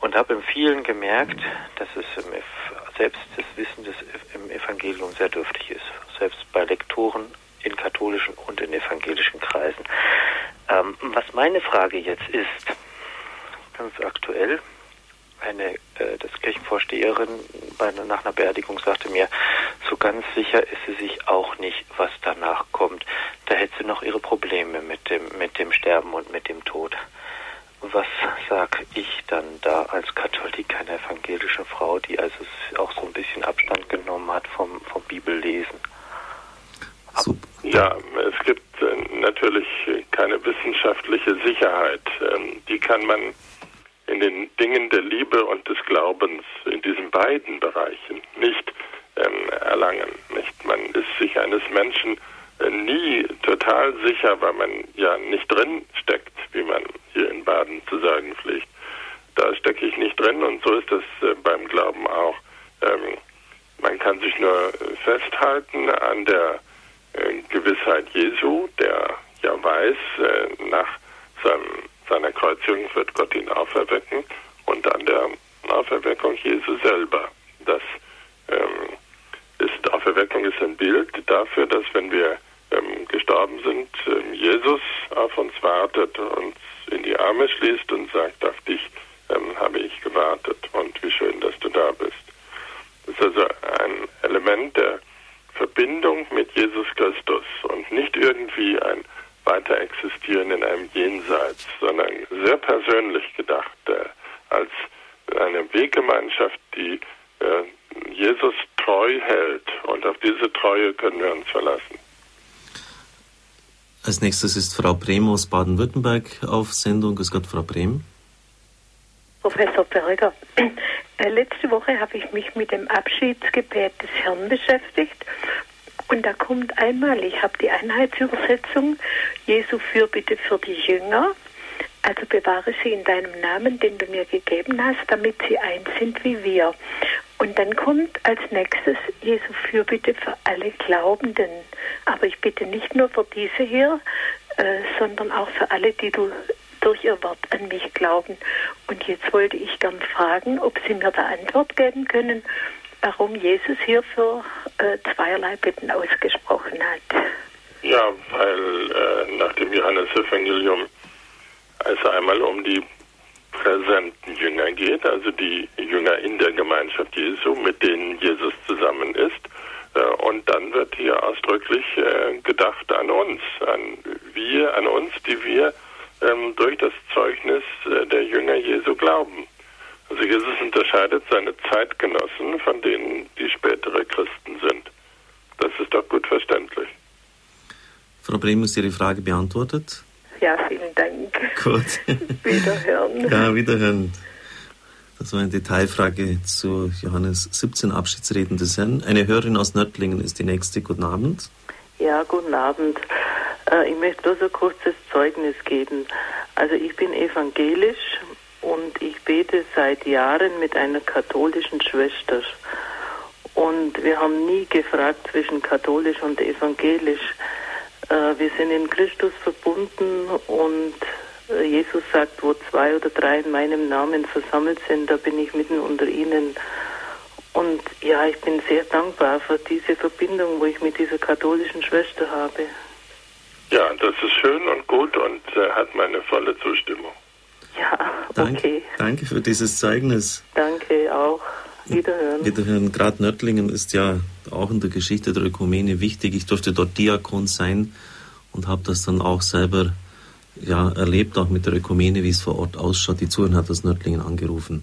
und habe im vielen gemerkt, dass es im, selbst das Wissen des, im Evangelium sehr dürftig ist. Selbst bei Lektoren in katholischen und in evangelischen Kreisen. Ähm, was meine Frage jetzt ist, ganz aktuell, eine äh, das Kirchenvorsteherin bei, nach einer Beerdigung sagte mir, so ganz sicher ist sie sich auch nicht, was danach kommt. Da hätte sie noch ihre Probleme mit dem, mit dem Sterben und mit dem Tod. Was sag ich dann da als Katholik, eine evangelische Frau, die also auch so ein bisschen Abstand genommen hat vom, vom Bibellesen? Ja, es gibt äh, natürlich keine wissenschaftliche Sicherheit. Ähm, die kann man in den Dingen der Liebe und des Glaubens in diesen beiden Bereichen nicht ähm, erlangen. Nicht? Man ist sich eines Menschen nie total sicher, weil man ja nicht drin steckt, wie man hier in Baden zu sagen pflegt. Da stecke ich nicht drin und so ist es äh, beim Glauben auch. Ähm, man kann sich nur festhalten an der äh, Gewissheit Jesu, der ja weiß, äh, nach seinem seiner Kreuzigung wird Gott ihn auferwecken und an der Auferweckung Jesu selber. Das ähm, ist, Auferweckung ist ein Bild dafür, dass wenn wir ähm, gestorben sind, ähm, Jesus auf uns wartet, uns in die Arme schließt und sagt, auf dich ähm, habe ich gewartet und wie schön, dass du da bist. Das ist also ein Element der Verbindung mit Jesus Christus und nicht irgendwie ein weiter existieren in einem Jenseits, sondern sehr persönlich gedacht, äh, als eine Weggemeinschaft, die äh, Jesus treu hält. Und auf diese Treue können wir uns verlassen. Als nächstes ist Frau Brehm aus Baden-Württemberg auf Sendung. Grüß Gott, Frau Brehm. Professor Berger, äh, letzte Woche habe ich mich mit dem Abschiedsgebet des Herrn beschäftigt und da kommt einmal, ich habe die Einheitsübersetzung, Jesu Fürbitte für die Jünger. Also bewahre sie in deinem Namen, den du mir gegeben hast, damit sie eins sind wie wir. Und dann kommt als nächstes Jesu Fürbitte für alle Glaubenden. Aber ich bitte nicht nur für diese hier, äh, sondern auch für alle, die du durch Ihr Wort an mich glauben. Und jetzt wollte ich gern fragen, ob Sie mir da Antwort geben können, warum Jesus hier für äh, zweierlei Bitten ausgesprochen hat. Ja, weil äh, nach dem Johannesevangelium es einmal um die präsenten Jünger geht, also die Jünger in der Gemeinschaft Jesu, mit denen Jesus zusammen ist. Äh, und dann wird hier ausdrücklich äh, gedacht an uns, an wir, an uns, die wir ähm, durch das Zeugnis äh, der Jünger Jesu glauben. Also Jesus unterscheidet seine Zeitgenossen von denen, die spätere Christen sind. Das ist doch gut verständlich. Frau Brehm, ist Ihre Frage beantwortet? Ja, vielen Dank. Gut. wiederhören. Ja, wiederhören. Das war eine Detailfrage zu Johannes 17 Abschiedsreden des Herrn. Eine Hörerin aus Nördlingen ist die nächste. Guten Abend. Ja, guten Abend. Äh, ich möchte bloß ein kurzes Zeugnis geben. Also ich bin evangelisch und ich bete seit Jahren mit einer katholischen Schwester. Und wir haben nie gefragt zwischen katholisch und evangelisch. Äh, wir sind in Christus verbunden und äh, Jesus sagt, wo zwei oder drei in meinem Namen versammelt sind, da bin ich mitten unter ihnen. Und ja, ich bin sehr dankbar für diese Verbindung, wo ich mit dieser katholischen Schwester habe. Ja, das ist schön und gut und äh, hat meine volle Zustimmung. Ja, okay. Danke, danke für dieses Zeugnis. Danke auch. Wiederhören. Wiederhören. Gerade Nördlingen ist ja auch in der Geschichte der Ökumene wichtig. Ich durfte dort Diakon sein und habe das dann auch selber ja, erlebt, auch mit der Ökumene, wie es vor Ort ausschaut. Die Zuhörerin hat aus Nördlingen angerufen.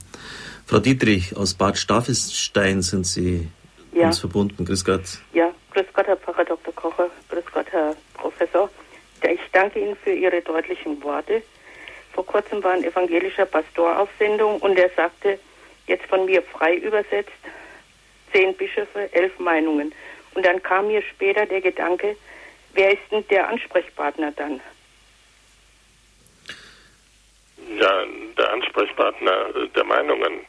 Frau Dietrich, aus Bad Staffelstein sind Sie ja. uns verbunden. Grüß Gott. Ja, grüß Gott, Herr Pfarrer Dr. Kocher. Grüß Gott, Herr Professor. Ich danke Ihnen für Ihre deutlichen Worte. Vor kurzem war ein evangelischer Pastor auf Sendung und er sagte, jetzt von mir frei übersetzt, zehn Bischöfe, elf Meinungen. Und dann kam mir später der Gedanke, wer ist denn der Ansprechpartner dann? Ja, der Ansprechpartner der Meinungen.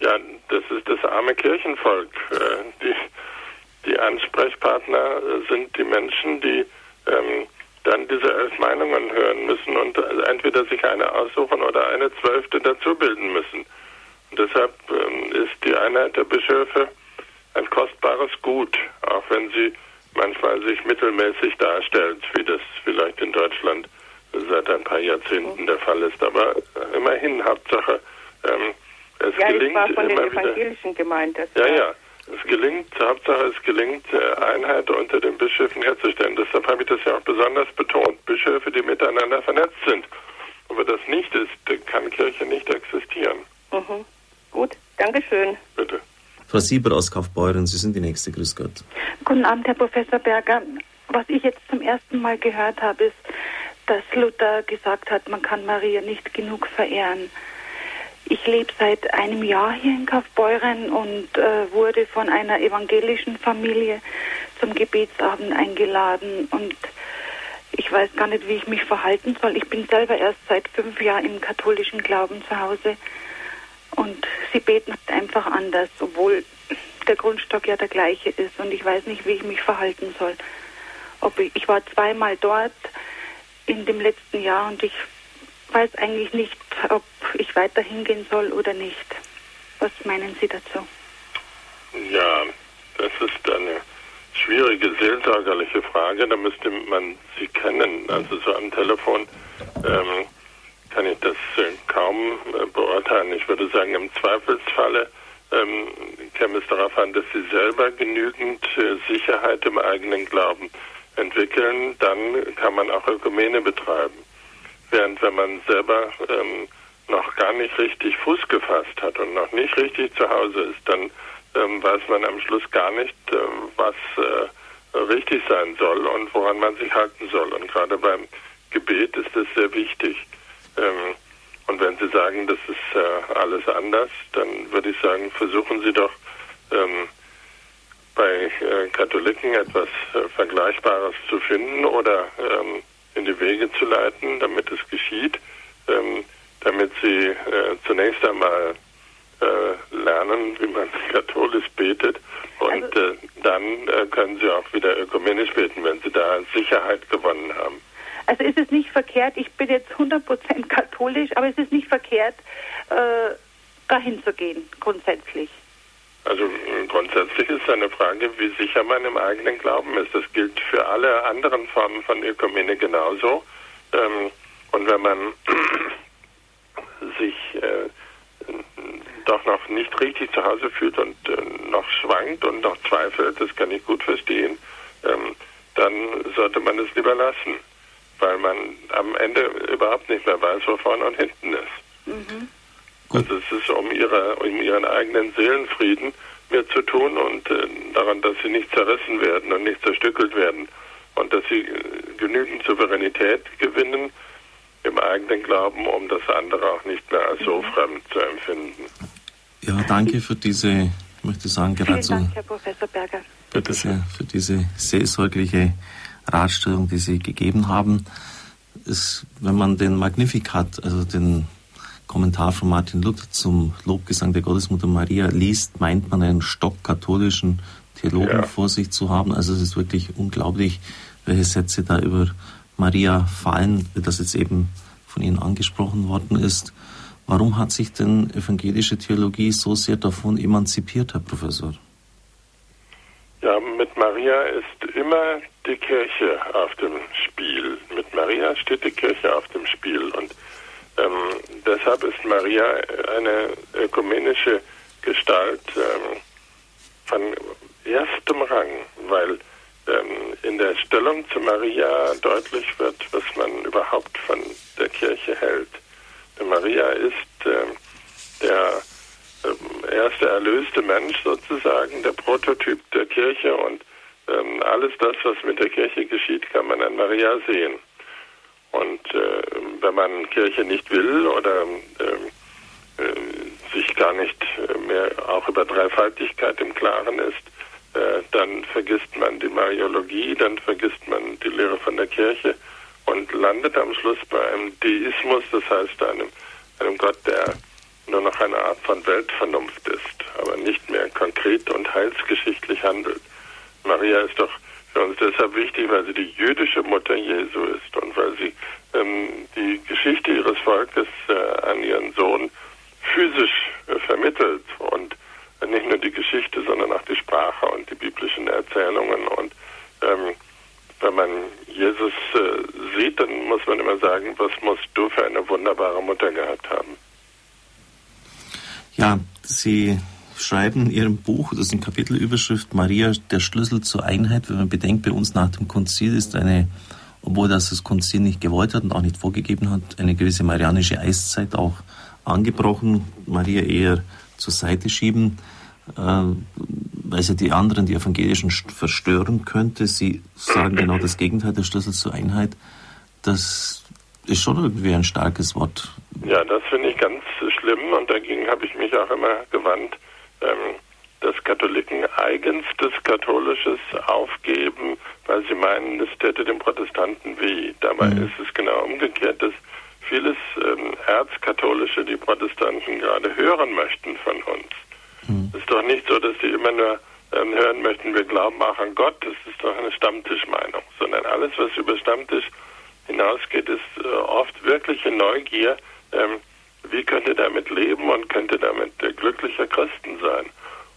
Ja, das ist das arme Kirchenvolk. Äh, die, die Ansprechpartner sind die Menschen, die ähm, dann diese elf Meinungen hören müssen und entweder sich eine aussuchen oder eine zwölfte dazu bilden müssen. Und deshalb ähm, ist die Einheit der Bischöfe ein kostbares Gut, auch wenn sie manchmal sich mittelmäßig darstellt, wie das vielleicht in Deutschland seit ein paar Jahrzehnten der Fall ist. Aber immerhin, Hauptsache, ähm, es ja, gelingt war von immer den evangelischen wieder. Gemeint, ja, ja. Es gelingt, Hauptsache es gelingt, äh, Einheit unter den Bischöfen herzustellen. Deshalb habe ich das ja auch besonders betont. Bischöfe, die miteinander vernetzt sind. Und wenn das nicht ist, kann Kirche nicht existieren. Mhm. Gut, Dankeschön. Bitte. Frau Sieber aus Kaufbeuren, Sie sind die nächste. Grüß Gott. Guten Abend, Herr Professor Berger. Was ich jetzt zum ersten Mal gehört habe, ist, dass Luther gesagt hat, man kann Maria nicht genug verehren. Ich lebe seit einem Jahr hier in Kaufbeuren und äh, wurde von einer evangelischen Familie zum Gebetsabend eingeladen und ich weiß gar nicht, wie ich mich verhalten soll. Ich bin selber erst seit fünf Jahren im katholischen Glauben zu Hause und sie beten einfach anders, obwohl der Grundstock ja der gleiche ist und ich weiß nicht, wie ich mich verhalten soll. Ob ich, ich war zweimal dort in dem letzten Jahr und ich weiß eigentlich nicht, ob ich weiter hingehen soll oder nicht. Was meinen Sie dazu? Ja, das ist eine schwierige seelsorgerliche Frage. Da müsste man Sie kennen. Also so am Telefon ähm, kann ich das äh, kaum äh, beurteilen. Ich würde sagen, im Zweifelsfalle ähm, käme es darauf an, dass Sie selber genügend äh, Sicherheit im eigenen Glauben entwickeln. Dann kann man auch Ökumene betreiben. Während wenn man selber ähm, noch gar nicht richtig Fuß gefasst hat und noch nicht richtig zu Hause ist, dann ähm, weiß man am Schluss gar nicht, ähm, was äh, richtig sein soll und woran man sich halten soll. Und gerade beim Gebet ist es sehr wichtig. Ähm, und wenn Sie sagen, das ist äh, alles anders, dann würde ich sagen, versuchen Sie doch ähm, bei äh, Katholiken etwas äh, Vergleichbares zu finden oder ähm, in die Wege zu leiten, damit es geschieht, ähm, damit sie äh, zunächst einmal äh, lernen, wie man katholisch betet und also, äh, dann können sie auch wieder ökumenisch beten, wenn sie da Sicherheit gewonnen haben. Also ist es nicht verkehrt, ich bin jetzt 100% katholisch, aber es ist nicht verkehrt, äh, dahin zu gehen, grundsätzlich. Also grundsätzlich ist eine Frage, wie sicher man im eigenen Glauben ist. Das gilt für alle anderen Formen von Ökumene genauso. Ähm, und wenn man sich äh, doch noch nicht richtig zu Hause fühlt und äh, noch schwankt und noch zweifelt, das kann ich gut verstehen, ähm, dann sollte man es lieber lassen, weil man am Ende überhaupt nicht mehr weiß, wo vorne und hinten ist. Mhm. Also es ist um, ihre, um ihren eigenen Seelenfrieden mehr zu tun und äh, daran, dass sie nicht zerrissen werden und nicht zerstückelt werden und dass sie äh, genügend Souveränität gewinnen im eigenen Glauben, um das andere auch nicht mehr als so mhm. fremd zu empfinden. Ja, danke für diese, ich möchte sagen, gerade so. Dank, Herr Professor Berger. Bitte sehr, für diese seelsorgliche Ratstellung, die Sie gegeben haben. Ist, wenn man den Magnificat, also den Kommentar von Martin Luther zum Lobgesang der Gottesmutter Maria liest, meint man einen stockkatholischen Theologen ja. vor sich zu haben. Also es ist wirklich unglaublich, welche Sätze da über Maria fallen, wie das jetzt eben von Ihnen angesprochen worden ist. Warum hat sich denn evangelische Theologie so sehr davon emanzipiert, Herr Professor? Ja, mit Maria ist immer die Kirche auf dem Spiel. Mit Maria steht die Kirche auf dem Spiel. Und ähm, deshalb ist Maria eine ökumenische Gestalt ähm, von erstem Rang, weil ähm, in der Stellung zu Maria deutlich wird, was man überhaupt von der Kirche hält. Denn Maria ist äh, der äh, erste erlöste Mensch sozusagen, der Prototyp der Kirche und ähm, alles das, was mit der Kirche geschieht, kann man an Maria sehen. Und äh, wenn man Kirche nicht will oder ähm, äh, sich gar nicht mehr auch über Dreifaltigkeit im Klaren ist, äh, dann vergisst man die Mariologie, dann vergisst man die Lehre von der Kirche und landet am Schluss bei einem Deismus, das heißt einem, einem Gott, der nur noch eine Art von Weltvernunft ist, aber nicht mehr konkret und heilsgeschichtlich handelt. Maria ist doch für uns deshalb wichtig, weil sie die jüdische Mutter Jesu ist und weil sie ähm, die Geschichte ihres Volkes äh, an ihren Sohn physisch äh, vermittelt und nicht nur die Geschichte, sondern auch die Sprache und die biblischen Erzählungen. Und ähm, wenn man Jesus äh, sieht, dann muss man immer sagen, was musst du für eine wunderbare Mutter gehabt haben. Ja, Sie schreiben in Ihrem Buch, das ist eine Kapitelüberschrift, Maria, der Schlüssel zur Einheit. Wenn man bedenkt, bei uns nach dem Konzil ist eine, obwohl das das Konzil nicht gewollt hat und auch nicht vorgegeben hat, eine gewisse marianische Eiszeit auch angebrochen. Maria eher zur Seite schieben, äh, weil sie die anderen, die Evangelischen, verstören könnte. Sie sagen genau das Gegenteil, der Schlüssel zur Einheit. Das ist schon irgendwie ein starkes Wort. Ja, das finde ich ganz schlimm und dagegen habe ich mich auch immer gewandt, ähm, dass Katholiken eigenstes Katholisches aufgeben, weil sie meinen, es täte den Protestanten weh. Dabei mhm. ist es genau umgekehrt, dass vieles ähm, Erzkatholische die Protestanten gerade hören möchten von uns. Mhm. Es ist doch nicht so, dass sie immer nur ähm, hören möchten, wir glauben auch an Gott, das ist doch eine Stammtischmeinung, sondern alles, was über Stammtisch hinausgeht, ist äh, oft wirkliche Neugier, ähm, wie könnte damit leben und könnte damit äh, glücklicher Christen sein.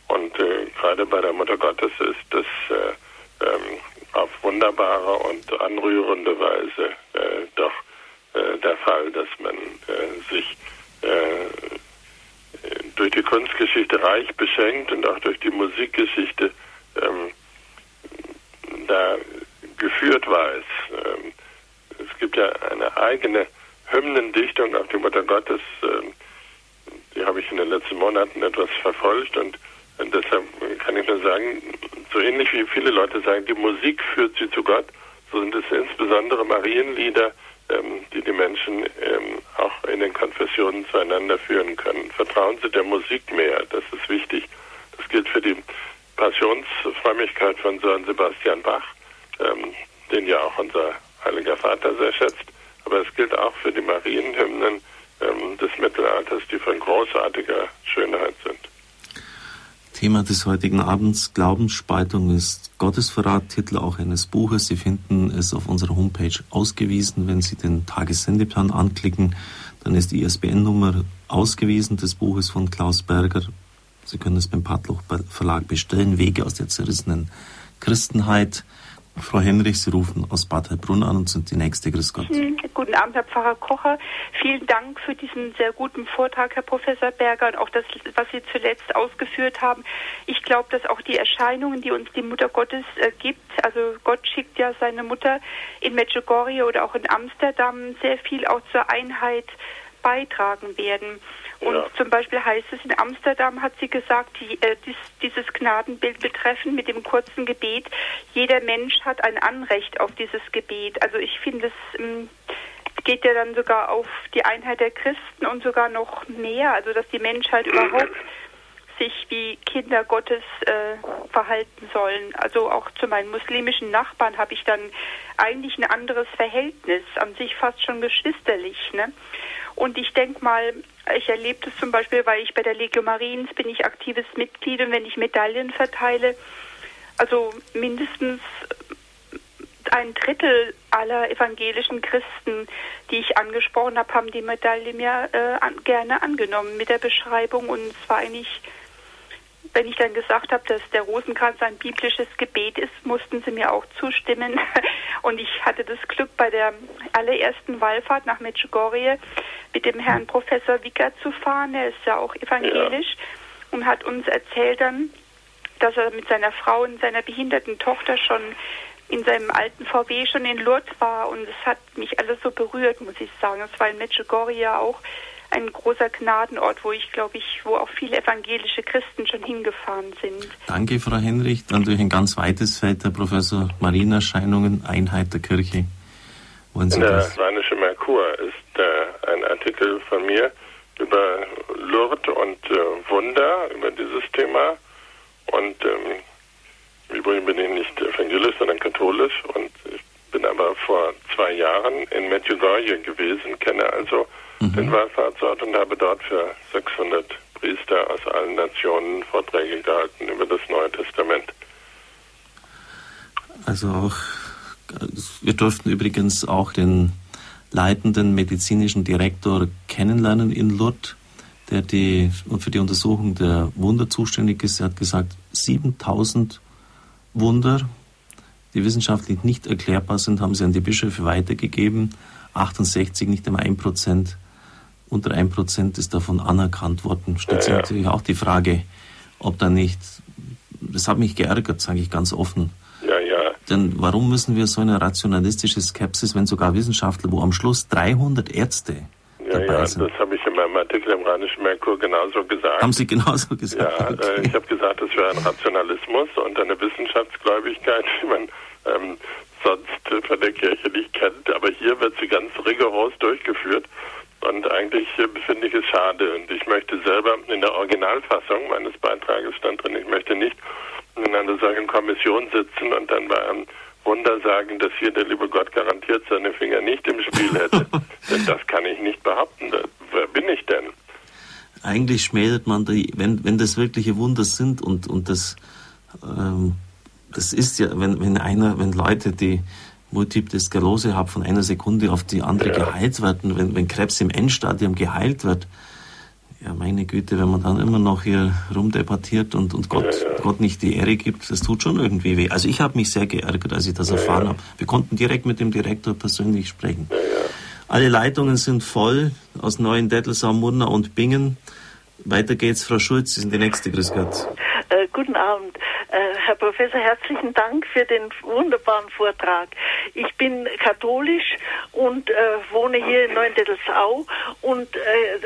Und äh, gerade bei der Mutter Gottes ist das äh, ähm, auf wunderbare und anrührende Weise äh, doch äh, der Fall, dass man äh, sich durch die Kunstgeschichte reich beschenkt und auch durch die Musikgeschichte ähm, da geführt weiß. Ähm, es gibt ja eine eigene Hymnendichtung auf die Mutter Gottes, ähm, die habe ich in den letzten Monaten etwas verfolgt und, deshalb kann ich nur sagen, so ähnlich wie viele Leute sagen, die Musik führt sie zu Gott, so sind es insbesondere Marienlieder, ähm, die die Menschen ähm, auch in den Konfessionen zueinander führen können. Vertrauen Sie der Musik mehr, das ist wichtig. Das gilt für die Passionsfrömmigkeit von Sören Sebastian Bach, den ja auch unser Heiliger Vater sehr schätzt. Aber es gilt auch für die Marienhymnen ähm, des Mittelalters, die von großartiger Schönheit sind. Thema des heutigen Abends, Glaubensspaltung ist Gottesverrat, Titel auch eines Buches. Sie finden es auf unserer Homepage ausgewiesen. Wenn Sie den Tagessendeplan anklicken, dann ist die ISBN-Nummer ausgewiesen des Buches von Klaus Berger. Sie können es beim Padloch Verlag bestellen. Wege aus der zerrissenen Christenheit. Frau Henrich, Sie rufen aus Bad Heilbrunn an und sind die nächste. Grüß Gott. Hm, guten Abend, Herr Pfarrer Kocher. Vielen Dank für diesen sehr guten Vortrag, Herr Professor Berger, und auch das, was Sie zuletzt ausgeführt haben. Ich glaube, dass auch die Erscheinungen, die uns die Mutter Gottes äh, gibt, also Gott schickt ja seine Mutter in Medjugorje oder auch in Amsterdam, sehr viel auch zur Einheit beitragen werden. Und ja. zum Beispiel heißt es in Amsterdam, hat sie gesagt, die, äh, dies, dieses Gnadenbild betreffend mit dem kurzen Gebet, jeder Mensch hat ein Anrecht auf dieses Gebet. Also ich finde, es ähm, geht ja dann sogar auf die Einheit der Christen und sogar noch mehr, also dass die Menschheit überhaupt sich wie Kinder Gottes äh, verhalten sollen. Also auch zu meinen muslimischen Nachbarn habe ich dann eigentlich ein anderes Verhältnis, an sich fast schon geschwisterlich. Ne? Und ich denke mal, ich erlebe das zum Beispiel, weil ich bei der Legio Mariens bin ich aktives Mitglied und wenn ich Medaillen verteile, also mindestens ein Drittel aller evangelischen Christen, die ich angesprochen habe, haben die Medaille mir äh, an, gerne angenommen mit der Beschreibung und es war eigentlich wenn ich dann gesagt habe, dass der Rosenkranz ein biblisches Gebet ist, mussten sie mir auch zustimmen. Und ich hatte das Glück, bei der allerersten Wallfahrt nach Medjugorje mit dem Herrn Professor Wicker zu fahren. Er ist ja auch evangelisch ja. und hat uns erzählt dann, dass er mit seiner Frau und seiner behinderten Tochter schon in seinem alten VW schon in Lourdes war und es hat mich alles so berührt, muss ich sagen. Es war in Medjugorje auch ein großer Gnadenort, wo ich glaube ich, wo auch viele evangelische Christen schon hingefahren sind. Danke, Frau Henrich. Dann durch ein ganz weites Feld der Professor Marienerscheinungen, Einheit der Kirche. Wollen Sie In der Rheinische Merkur ist äh, ein Artikel von mir über Lourdes und äh, Wunder, über dieses Thema. Und ähm, übrigens bin ich nicht evangelisch, sondern katholisch. Und ich bin aber vor zwei Jahren in Medjugorje gewesen, kenne also mhm. den Wallfahrtsort und habe dort für 600 Priester aus allen Nationen Vorträge gehalten über das Neue Testament. Also auch, wir durften übrigens auch den leitenden medizinischen Direktor kennenlernen in Lourdes, der die, für die Untersuchung der Wunder zuständig ist. Er hat gesagt, 7000 Wunder, die wissenschaftlich nicht erklärbar sind, haben sie an die Bischöfe weitergegeben. 68, nicht einmal ein Prozent unter 1% ist davon anerkannt worden. Stellt sich ja, ja. natürlich auch die Frage, ob da nicht, das hat mich geärgert, sage ich ganz offen. Denn warum müssen wir so eine rationalistische Skepsis, wenn sogar Wissenschaftler, wo am Schluss 300 Ärzte ja, dabei ja, sind? das habe ich in meinem Artikel im Rheinischen Merkur genauso gesagt. Haben Sie genauso gesagt? Ja, okay. äh, ich habe gesagt, das wäre ein Rationalismus und eine Wissenschaftsgläubigkeit, die man ähm, sonst von der Kirche nicht kennt. Aber hier wird sie ganz rigoros durchgeführt. Und eigentlich äh, finde ich es schade. Und ich möchte selber in der Originalfassung meines Beitrages stand drin, ich möchte nicht in einer solchen Kommission sitzen und dann bei einem Wunder sagen, dass hier der liebe Gott garantiert seine Finger nicht im Spiel hätte. denn das kann ich nicht behaupten. Wer bin ich denn? Eigentlich schmälert man die, wenn, wenn das wirkliche Wunder sind und, und das, ähm, das ist ja, wenn, wenn einer, wenn Leute, die Multiple Sklerose habe, von einer Sekunde auf die andere ja. geheilt werden, wenn, wenn Krebs im Endstadium geheilt wird, ja, meine Güte, wenn man dann immer noch hier rumdebattiert und, und Gott, ja, ja. Gott nicht die Ehre gibt, das tut schon irgendwie weh. Also ich habe mich sehr geärgert, als ich das erfahren habe. Wir konnten direkt mit dem Direktor persönlich sprechen. Alle Leitungen sind voll aus Neuen Dettelsau, Murnau und Bingen. Weiter geht's, Frau Schulz, Sie sind die nächste, Grüß Gott. Äh, guten Abend. Äh, Herr Professor, herzlichen Dank für den wunderbaren Vortrag. Ich bin katholisch und äh, wohne hier in Neuendettelsau und äh,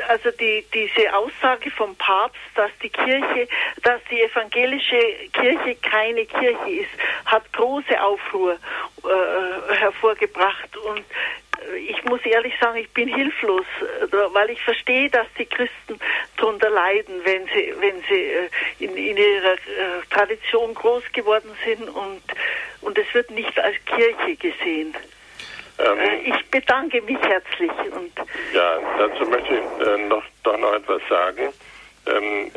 also die, diese Aussage vom Papst, dass die Kirche, dass die evangelische Kirche keine Kirche ist, hat große Aufruhr äh, hervorgebracht und ich muss ehrlich sagen, ich bin hilflos, äh, weil ich verstehe, dass die Christen darunter leiden, wenn sie, wenn sie äh, in, in ihrer äh, Tradition groß geworden sind und, und es wird nicht als Kirche gesehen. Ähm, ich bedanke mich herzlich. Und ja, dazu möchte ich noch, doch noch etwas sagen. Ähm,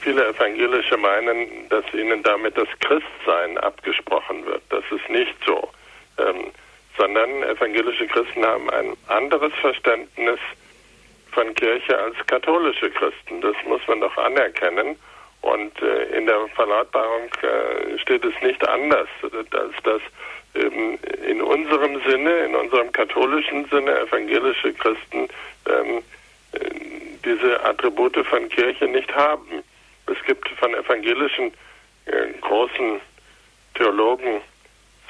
viele Evangelische meinen, dass ihnen damit das Christsein abgesprochen wird. Das ist nicht so. Ähm, sondern evangelische Christen haben ein anderes Verständnis von Kirche als katholische Christen. Das muss man doch anerkennen. Und äh, in der Verlautbarung äh, steht es nicht anders, als dass ähm, in unserem Sinne, in unserem katholischen Sinne, evangelische Christen ähm, äh, diese Attribute von Kirche nicht haben. Es gibt von evangelischen äh, großen Theologen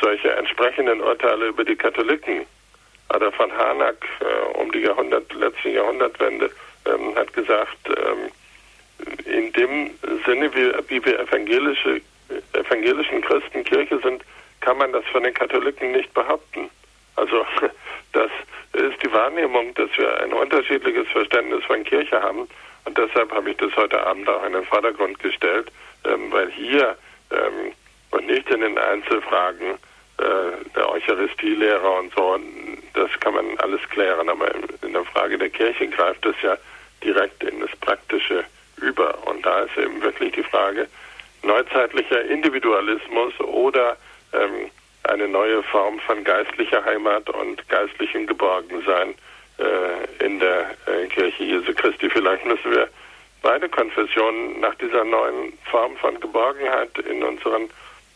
solche entsprechenden Urteile über die Katholiken. Ada von Harnack äh, um die Jahrhundert, letzte Jahrhundertwende ähm, hat gesagt, ähm, in dem Sinne, wie, wie wir evangelische, evangelischen Christen Kirche sind, kann man das von den Katholiken nicht behaupten. Also das ist die Wahrnehmung, dass wir ein unterschiedliches Verständnis von Kirche haben. Und deshalb habe ich das heute Abend auch in den Vordergrund gestellt, ähm, weil hier ähm, und nicht in den Einzelfragen der Eucharistielehre und so, das kann man alles klären. Aber in der Frage der Kirche greift es ja direkt in das Praktische über. Und da ist eben wirklich die Frage neuzeitlicher Individualismus oder ähm, eine neue Form von geistlicher Heimat und geistlichem Geborgensein äh, in der äh, Kirche Jesu Christi. Vielleicht müssen wir beide Konfessionen nach dieser neuen Form von Geborgenheit in unseren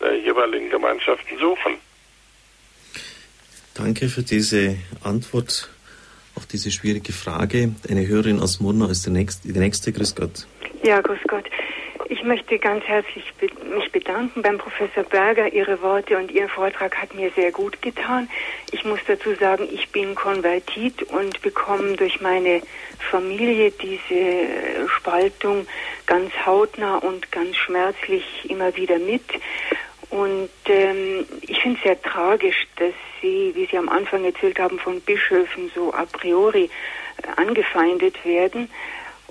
äh, jeweiligen Gemeinschaften suchen. Danke für diese Antwort auf diese schwierige Frage. Eine Hörerin aus Murnau ist der nächste, die nächste. Grüß Gott. Ja, grüß Gott. Ich möchte ganz herzlich mich bedanken beim Professor Berger. Ihre Worte und Ihr Vortrag hat mir sehr gut getan. Ich muss dazu sagen, ich bin konvertit und bekomme durch meine Familie diese Spaltung ganz hautnah und ganz schmerzlich immer wieder mit. Und ähm, ich finde es sehr tragisch, dass Sie, wie Sie am Anfang erzählt haben, von Bischöfen so a priori äh, angefeindet werden.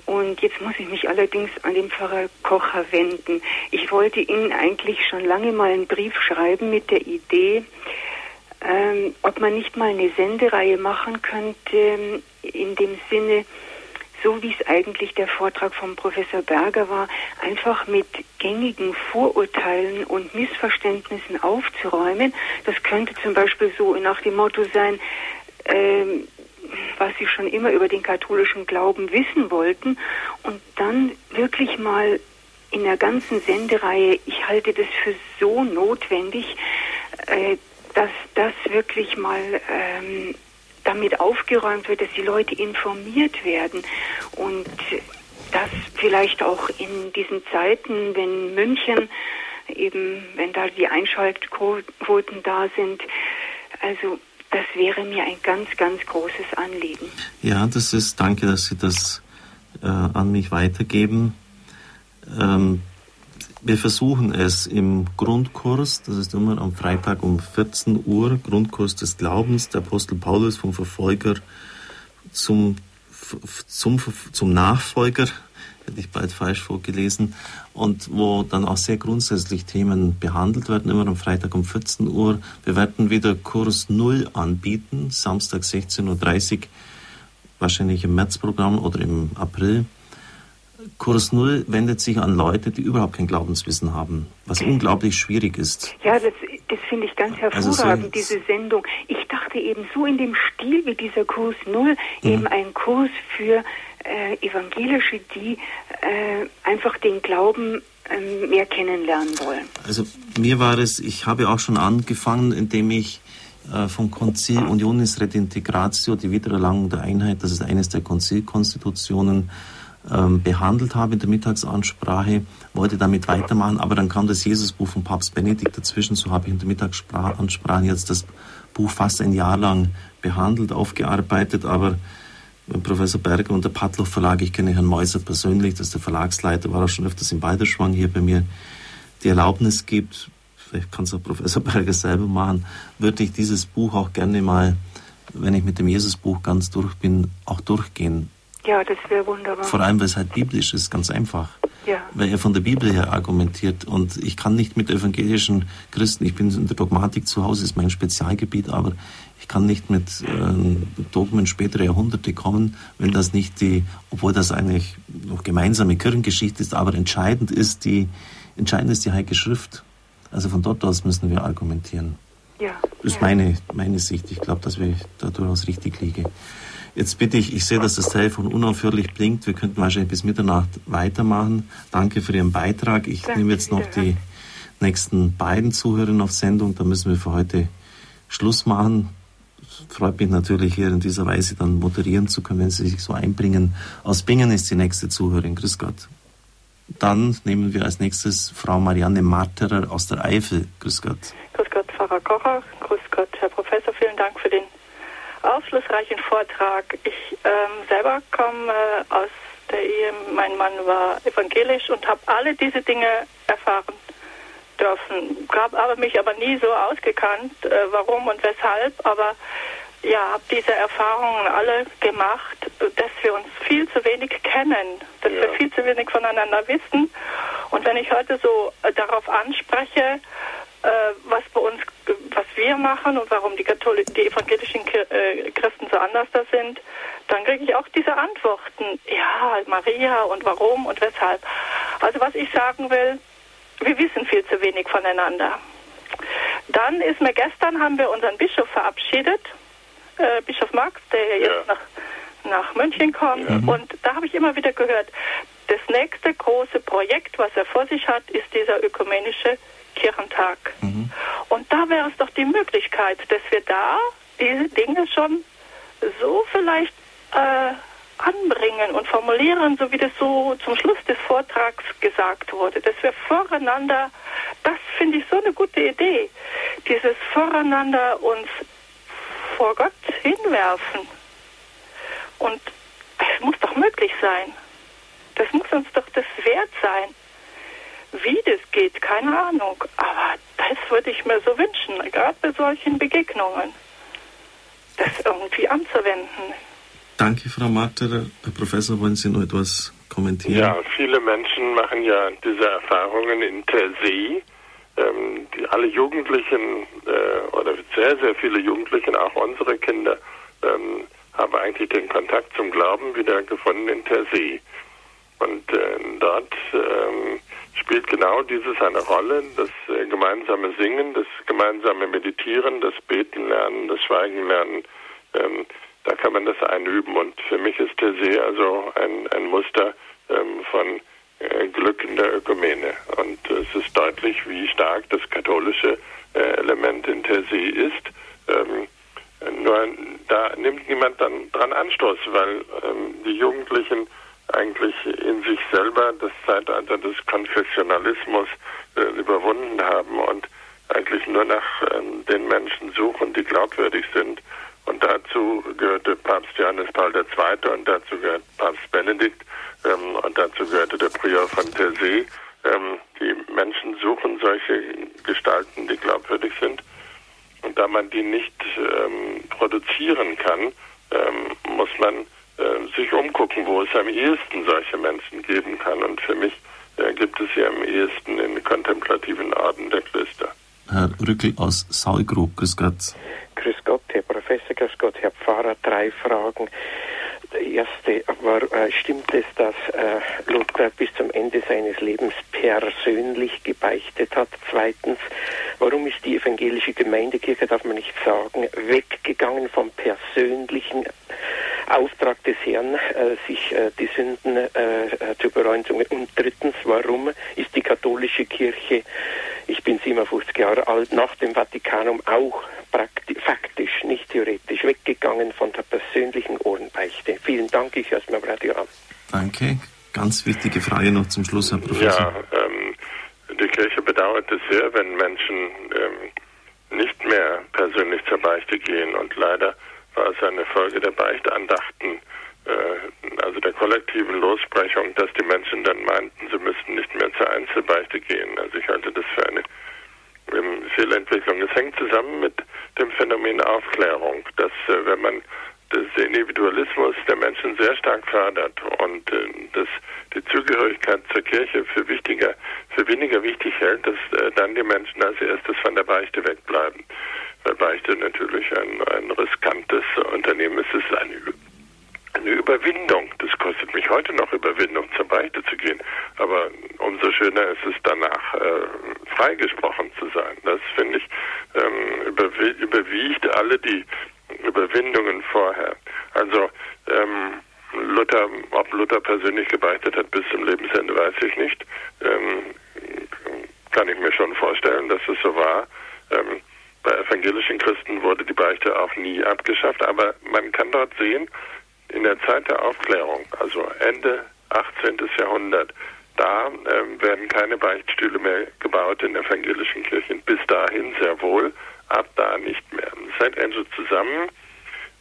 Und jetzt muss ich mich allerdings an den Pfarrer Kocher wenden. Ich wollte Ihnen eigentlich schon lange mal einen Brief schreiben mit der Idee, ähm, ob man nicht mal eine Sendereihe machen könnte, ähm, in dem Sinne, so wie es eigentlich der Vortrag vom Professor Berger war, einfach mit gängigen Vorurteilen und Missverständnissen aufzuräumen. Das könnte zum Beispiel so nach dem Motto sein, ähm, was sie schon immer über den katholischen Glauben wissen wollten und dann wirklich mal in der ganzen Sendereihe, ich halte das für so notwendig, äh, dass das wirklich mal ähm, damit aufgeräumt wird, dass die Leute informiert werden und das vielleicht auch in diesen Zeiten, wenn München eben, wenn da die Einschaltquoten da sind, also das wäre mir ein ganz, ganz großes Anliegen. Ja, das ist, danke, dass Sie das äh, an mich weitergeben. Ähm, wir versuchen es im Grundkurs, das ist immer am Freitag um 14 Uhr, Grundkurs des Glaubens, der Apostel Paulus vom Verfolger zum, zum, zum Nachfolger, hätte ich bald falsch vorgelesen, und wo dann auch sehr grundsätzlich Themen behandelt werden, immer am Freitag um 14 Uhr. Wir werden wieder Kurs 0 anbieten, Samstag 16.30 Uhr, wahrscheinlich im Märzprogramm oder im April. Kurs Null wendet sich an Leute, die überhaupt kein Glaubenswissen haben, was unglaublich schwierig ist. Ja, das, das finde ich ganz hervorragend, also so diese Sendung. Ich dachte eben so in dem Stil wie dieser Kurs Null, mhm. eben ein Kurs für äh, Evangelische, die äh, einfach den Glauben äh, mehr kennenlernen wollen. Also mir war es, ich habe auch schon angefangen, indem ich äh, vom Konzil Unionis Redintegratio, die Wiedererlangung der Einheit, das ist eines der Konzilkonstitutionen, ähm, behandelt habe in der Mittagsansprache, wollte damit weitermachen, aber dann kam das Jesusbuch von Papst Benedikt dazwischen, so habe ich in der Mittagsansprache jetzt das Buch fast ein Jahr lang behandelt, aufgearbeitet, aber Professor Berger und der Padloch Verlag, ich kenne Herrn Meuser persönlich, das ist der Verlagsleiter, war auch schon öfters im Balderschwang hier bei mir, die Erlaubnis gibt, vielleicht kann es auch Professor Berger selber machen, würde ich dieses Buch auch gerne mal, wenn ich mit dem Jesusbuch ganz durch bin, auch durchgehen ja, das wäre wunderbar. Vor allem, weil es halt biblisch ist, ganz einfach. ja. weil er von der Bibel her argumentiert. Und ich kann nicht mit evangelischen Christen, ich bin in der Dogmatik zu Hause, ist mein Spezialgebiet, aber ich kann nicht mit äh, Dogmen späterer Jahrhunderte kommen, wenn das nicht die, obwohl das eigentlich noch gemeinsame Kirchengeschichte ist, aber entscheidend ist die, entscheidend ist die Heilige Schrift. Also von dort aus müssen wir argumentieren. Ja. Das ist ja. meine, meine Sicht. Ich glaube, dass wir da durchaus richtig liegen. Jetzt bitte ich, ich sehe, dass das Telefon unaufhörlich blinkt. Wir könnten wahrscheinlich bis Mitternacht weitermachen. Danke für Ihren Beitrag. Ich Danke nehme jetzt noch die nächsten beiden Zuhörerinnen auf Sendung. Da müssen wir für heute Schluss machen. Freut mich natürlich hier in dieser Weise dann moderieren zu können, wenn Sie sich so einbringen. Aus Bingen ist die nächste Zuhörerin. Grüß Gott. Dann nehmen wir als nächstes Frau Marianne Marterer aus der Eifel. Grüß Gott. Grüß Gott, Pfarrer Kocher. Grüß Gott, Herr Professor. Vielen Dank für den aufschlussreichen Vortrag. Ich ähm, selber komme aus der Ehe, mein Mann war evangelisch und habe alle diese Dinge erfahren dürfen. Habe aber mich aber nie so ausgekannt, äh, warum und weshalb, aber ja, habe diese Erfahrungen alle gemacht, dass wir uns viel zu wenig kennen, dass ja. wir viel zu wenig voneinander wissen. Und wenn ich heute so äh, darauf anspreche, äh, was bei uns, was wir machen und warum die, Katholi die evangelischen äh, Christen so anders da sind, dann kriege ich auch diese Antworten. Ja, Maria und warum und weshalb. Also was ich sagen will, wir wissen viel zu wenig voneinander. Dann ist mir gestern haben wir unseren Bischof verabschiedet, äh, Bischof Max, der ja. jetzt nach, nach München kommt. Ja. Und da habe ich immer wieder gehört, das nächste große Projekt, was er vor sich hat, ist dieser ökumenische Kirchentag. Mhm. Und da wäre es doch die Möglichkeit, dass wir da diese Dinge schon so vielleicht äh, anbringen und formulieren, so wie das so zum Schluss des Vortrags gesagt wurde, dass wir voreinander, das finde ich so eine gute Idee, dieses voreinander uns vor Gott hinwerfen. Und es muss doch möglich sein. Das muss uns doch das wert sein. Wie das geht, keine Ahnung. Aber das würde ich mir so wünschen, gerade bei solchen Begegnungen, das irgendwie anzuwenden. Danke, Frau Marter. Herr Professor, wollen Sie noch etwas kommentieren? Ja, viele Menschen machen ja diese Erfahrungen in Tersee. Ähm, die, alle Jugendlichen äh, oder sehr, sehr viele Jugendlichen, auch unsere Kinder, ähm, haben eigentlich den Kontakt zum Glauben wieder gefunden in Tersee. Und äh, dort ähm, spielt genau dieses eine Rolle, das äh, gemeinsame Singen, das gemeinsame Meditieren, das Beten lernen, das Schweigen lernen. Ähm, da kann man das einüben. Und für mich ist See also ein, ein Muster ähm, von äh, Glück in der Ökumene. Und es ist deutlich, wie stark das katholische äh, Element in See ist. Ähm, nur da nimmt niemand dann dran Anstoß, weil ähm, die Jugendlichen eigentlich in sich selber das Zeitalter des Konfessionalismus äh, überwunden haben und eigentlich nur nach ähm, den Menschen suchen, die glaubwürdig sind. Und dazu gehörte Papst Johannes Paul II. und dazu gehört Papst Benedikt ähm, und dazu gehörte der Prior von Tersee. Ähm, die Menschen suchen solche Gestalten, die glaubwürdig sind. Und da man die nicht ähm, produzieren kann, ähm, muss man äh, sich umgucken, wo es am ehesten solche Menschen geben kann. Und für mich äh, gibt es sie am ehesten in kontemplativen Orden der Klöster. Herr Rückel aus Saalgrub, grüß Gott. Grüß Gott, Herr Professor, grüß Gott, Herr Pfarrer, drei Fragen. Die erste war, äh, stimmt es, dass äh, Luther bis zum Ende seines Lebens persönlich gebeichtet hat? Zweitens, warum ist die evangelische Gemeindekirche, darf man nicht sagen, weggegangen vom persönlichen Auftrag des Herrn, äh, sich äh, die Sünden äh, zu bereuen? Und drittens, warum ist die katholische Kirche, ich bin 57 Jahre alt, nach dem Vatikanum auch faktisch, nicht theoretisch, weggegangen von der persönlichen Ohrenbeichte? Vielen Dank, ich höre es mir Radio an. Danke. Ganz wichtige Frage noch zum Schluss, Herr Professor. Ja, ähm, die Kirche bedauert es sehr, wenn Menschen ähm, nicht mehr persönlich zur Beichte gehen. Und leider war es eine Folge der Beichtandachten, äh, also der kollektiven Losbrechung, dass die Menschen dann meinten, sie müssten nicht mehr zur Einzelbeichte gehen. Also ich halte das für eine Fehlentwicklung. Es hängt zusammen mit dem Phänomen Aufklärung, dass äh, wenn man des Individualismus der Menschen sehr stark fördert und äh, dass die Zugehörigkeit zur Kirche für wichtiger, für weniger wichtig hält, dass äh, dann die Menschen als erstes von der Beichte wegbleiben. Beichte natürlich ein, ein riskantes Unternehmen. Es ist eine, eine Überwindung. Das kostet mich heute noch Überwindung, zur Beichte zu gehen. Aber umso schöner ist es danach, äh, freigesprochen zu sein. Das finde ich ähm, überwiegt alle die Überwindungen vorher. Also ähm, Luther, ob Luther persönlich gebeichtet hat bis zum Lebensende, weiß ich nicht. Ähm, kann ich mir schon vorstellen, dass es so war. Ähm, bei evangelischen Christen wurde die Beichte auch nie abgeschafft, aber man kann dort sehen, in der Zeit der Aufklärung, also Ende 18. Jahrhundert, da ähm, werden keine Beichtstühle mehr gebaut in evangelischen Kirchen. Bis dahin sehr wohl, ab da nicht mehr. Das hängt also zusammen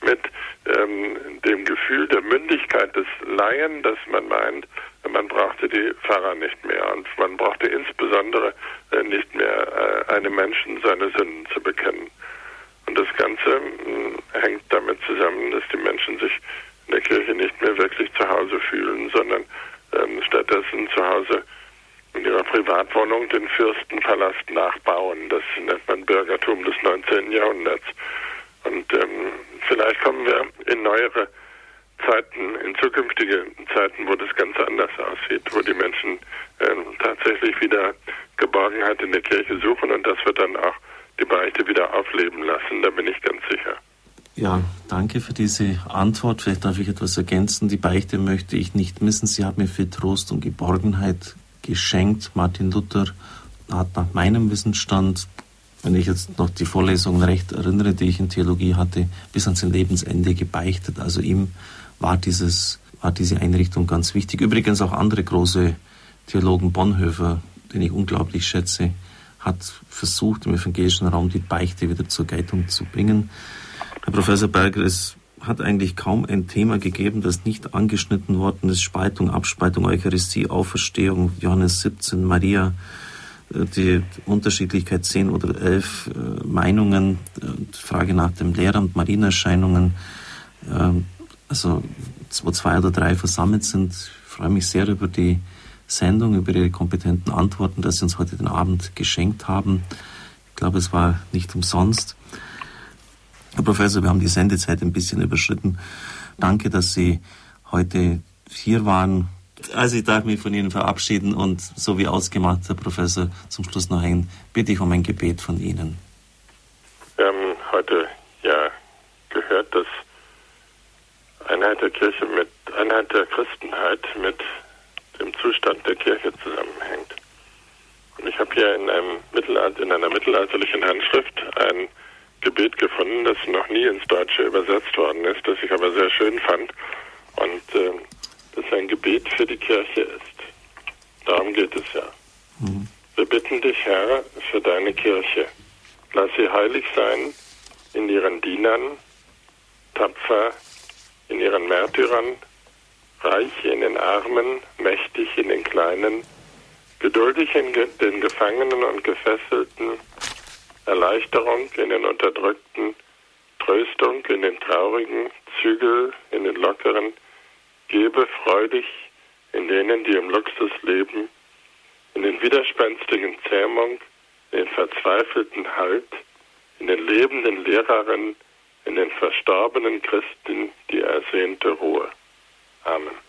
mit ähm, dem Gefühl der Mündigkeit des Laien, dass man meint, man brauchte die Pfarrer nicht mehr und man brauchte insbesondere äh, nicht mehr äh, einem Menschen seine Sünden zu bekennen. Und das Ganze mh, hängt damit zusammen, dass die Menschen sich in der Kirche nicht mehr wirklich zu Hause fühlen, sondern ähm, stattdessen zu Hause in ihrer Privatwohnung den Fürstenpalast nachbauen. Das nennt man Bürgertum des 19. Jahrhunderts. Und ähm, vielleicht kommen wir in neuere Zeiten, in zukünftige Zeiten, wo das ganz anders aussieht, wo die Menschen ähm, tatsächlich wieder Geborgenheit in der Kirche suchen und das wird dann auch die Beichte wieder aufleben lassen, da bin ich ganz sicher. Ja, danke für diese Antwort. Vielleicht darf ich etwas ergänzen. Die Beichte möchte ich nicht missen. Sie hat mir viel Trost und Geborgenheit geschenkt. Martin Luther hat nach meinem Wissensstand, wenn ich jetzt noch die Vorlesungen recht erinnere, die ich in Theologie hatte, bis an sein Lebensende gebeichtet. Also ihm war dieses, war diese Einrichtung ganz wichtig. Übrigens auch andere große Theologen, Bonhoeffer, den ich unglaublich schätze, hat versucht, im evangelischen Raum die Beichte wieder zur Geltung zu bringen. Herr Professor Berger, es hat eigentlich kaum ein Thema gegeben, das nicht angeschnitten worden ist. Spaltung, Abspaltung, Eucharistie, Auferstehung, Johannes 17, Maria, äh, die Unterschiedlichkeit 10 oder 11 äh, Meinungen, äh, Frage nach dem Lehramt, Marienerscheinungen, also wo zwei oder drei versammelt sind. Ich freue mich sehr über die Sendung, über Ihre kompetenten Antworten, dass Sie uns heute den Abend geschenkt haben. Ich glaube, es war nicht umsonst. Herr Professor, wir haben die Sendezeit ein bisschen überschritten. Danke, dass Sie heute hier waren. Also ich darf mich von Ihnen verabschieden und so wie ausgemacht, Herr Professor, zum Schluss noch ein, bitte ich um ein Gebet von Ihnen. Wir haben heute ja gehört, dass Einheit der Kirche mit Einheit der Christenheit mit dem Zustand der Kirche zusammenhängt. Und ich habe hier in, einem Mittelalter, in einer mittelalterlichen Handschrift ein Gebet gefunden, das noch nie ins Deutsche übersetzt worden ist, das ich aber sehr schön fand und äh, das ein Gebet für die Kirche ist. Darum geht es ja. Mhm. Wir bitten dich, Herr, für deine Kirche. Lass sie heilig sein in ihren Dienern, tapfer in ihren Märtyrern, reich in den Armen, mächtig in den Kleinen, geduldig in den Gefangenen und Gefesselten, Erleichterung in den Unterdrückten, Tröstung in den Traurigen, Zügel in den Lockeren, gebe freudig in denen, die im Luxus leben, in den widerspenstigen Zähmung, in den verzweifelten Halt, in den lebenden Lehrerinnen, in den verstorbenen Christen die ersehnte Ruhe. Amen.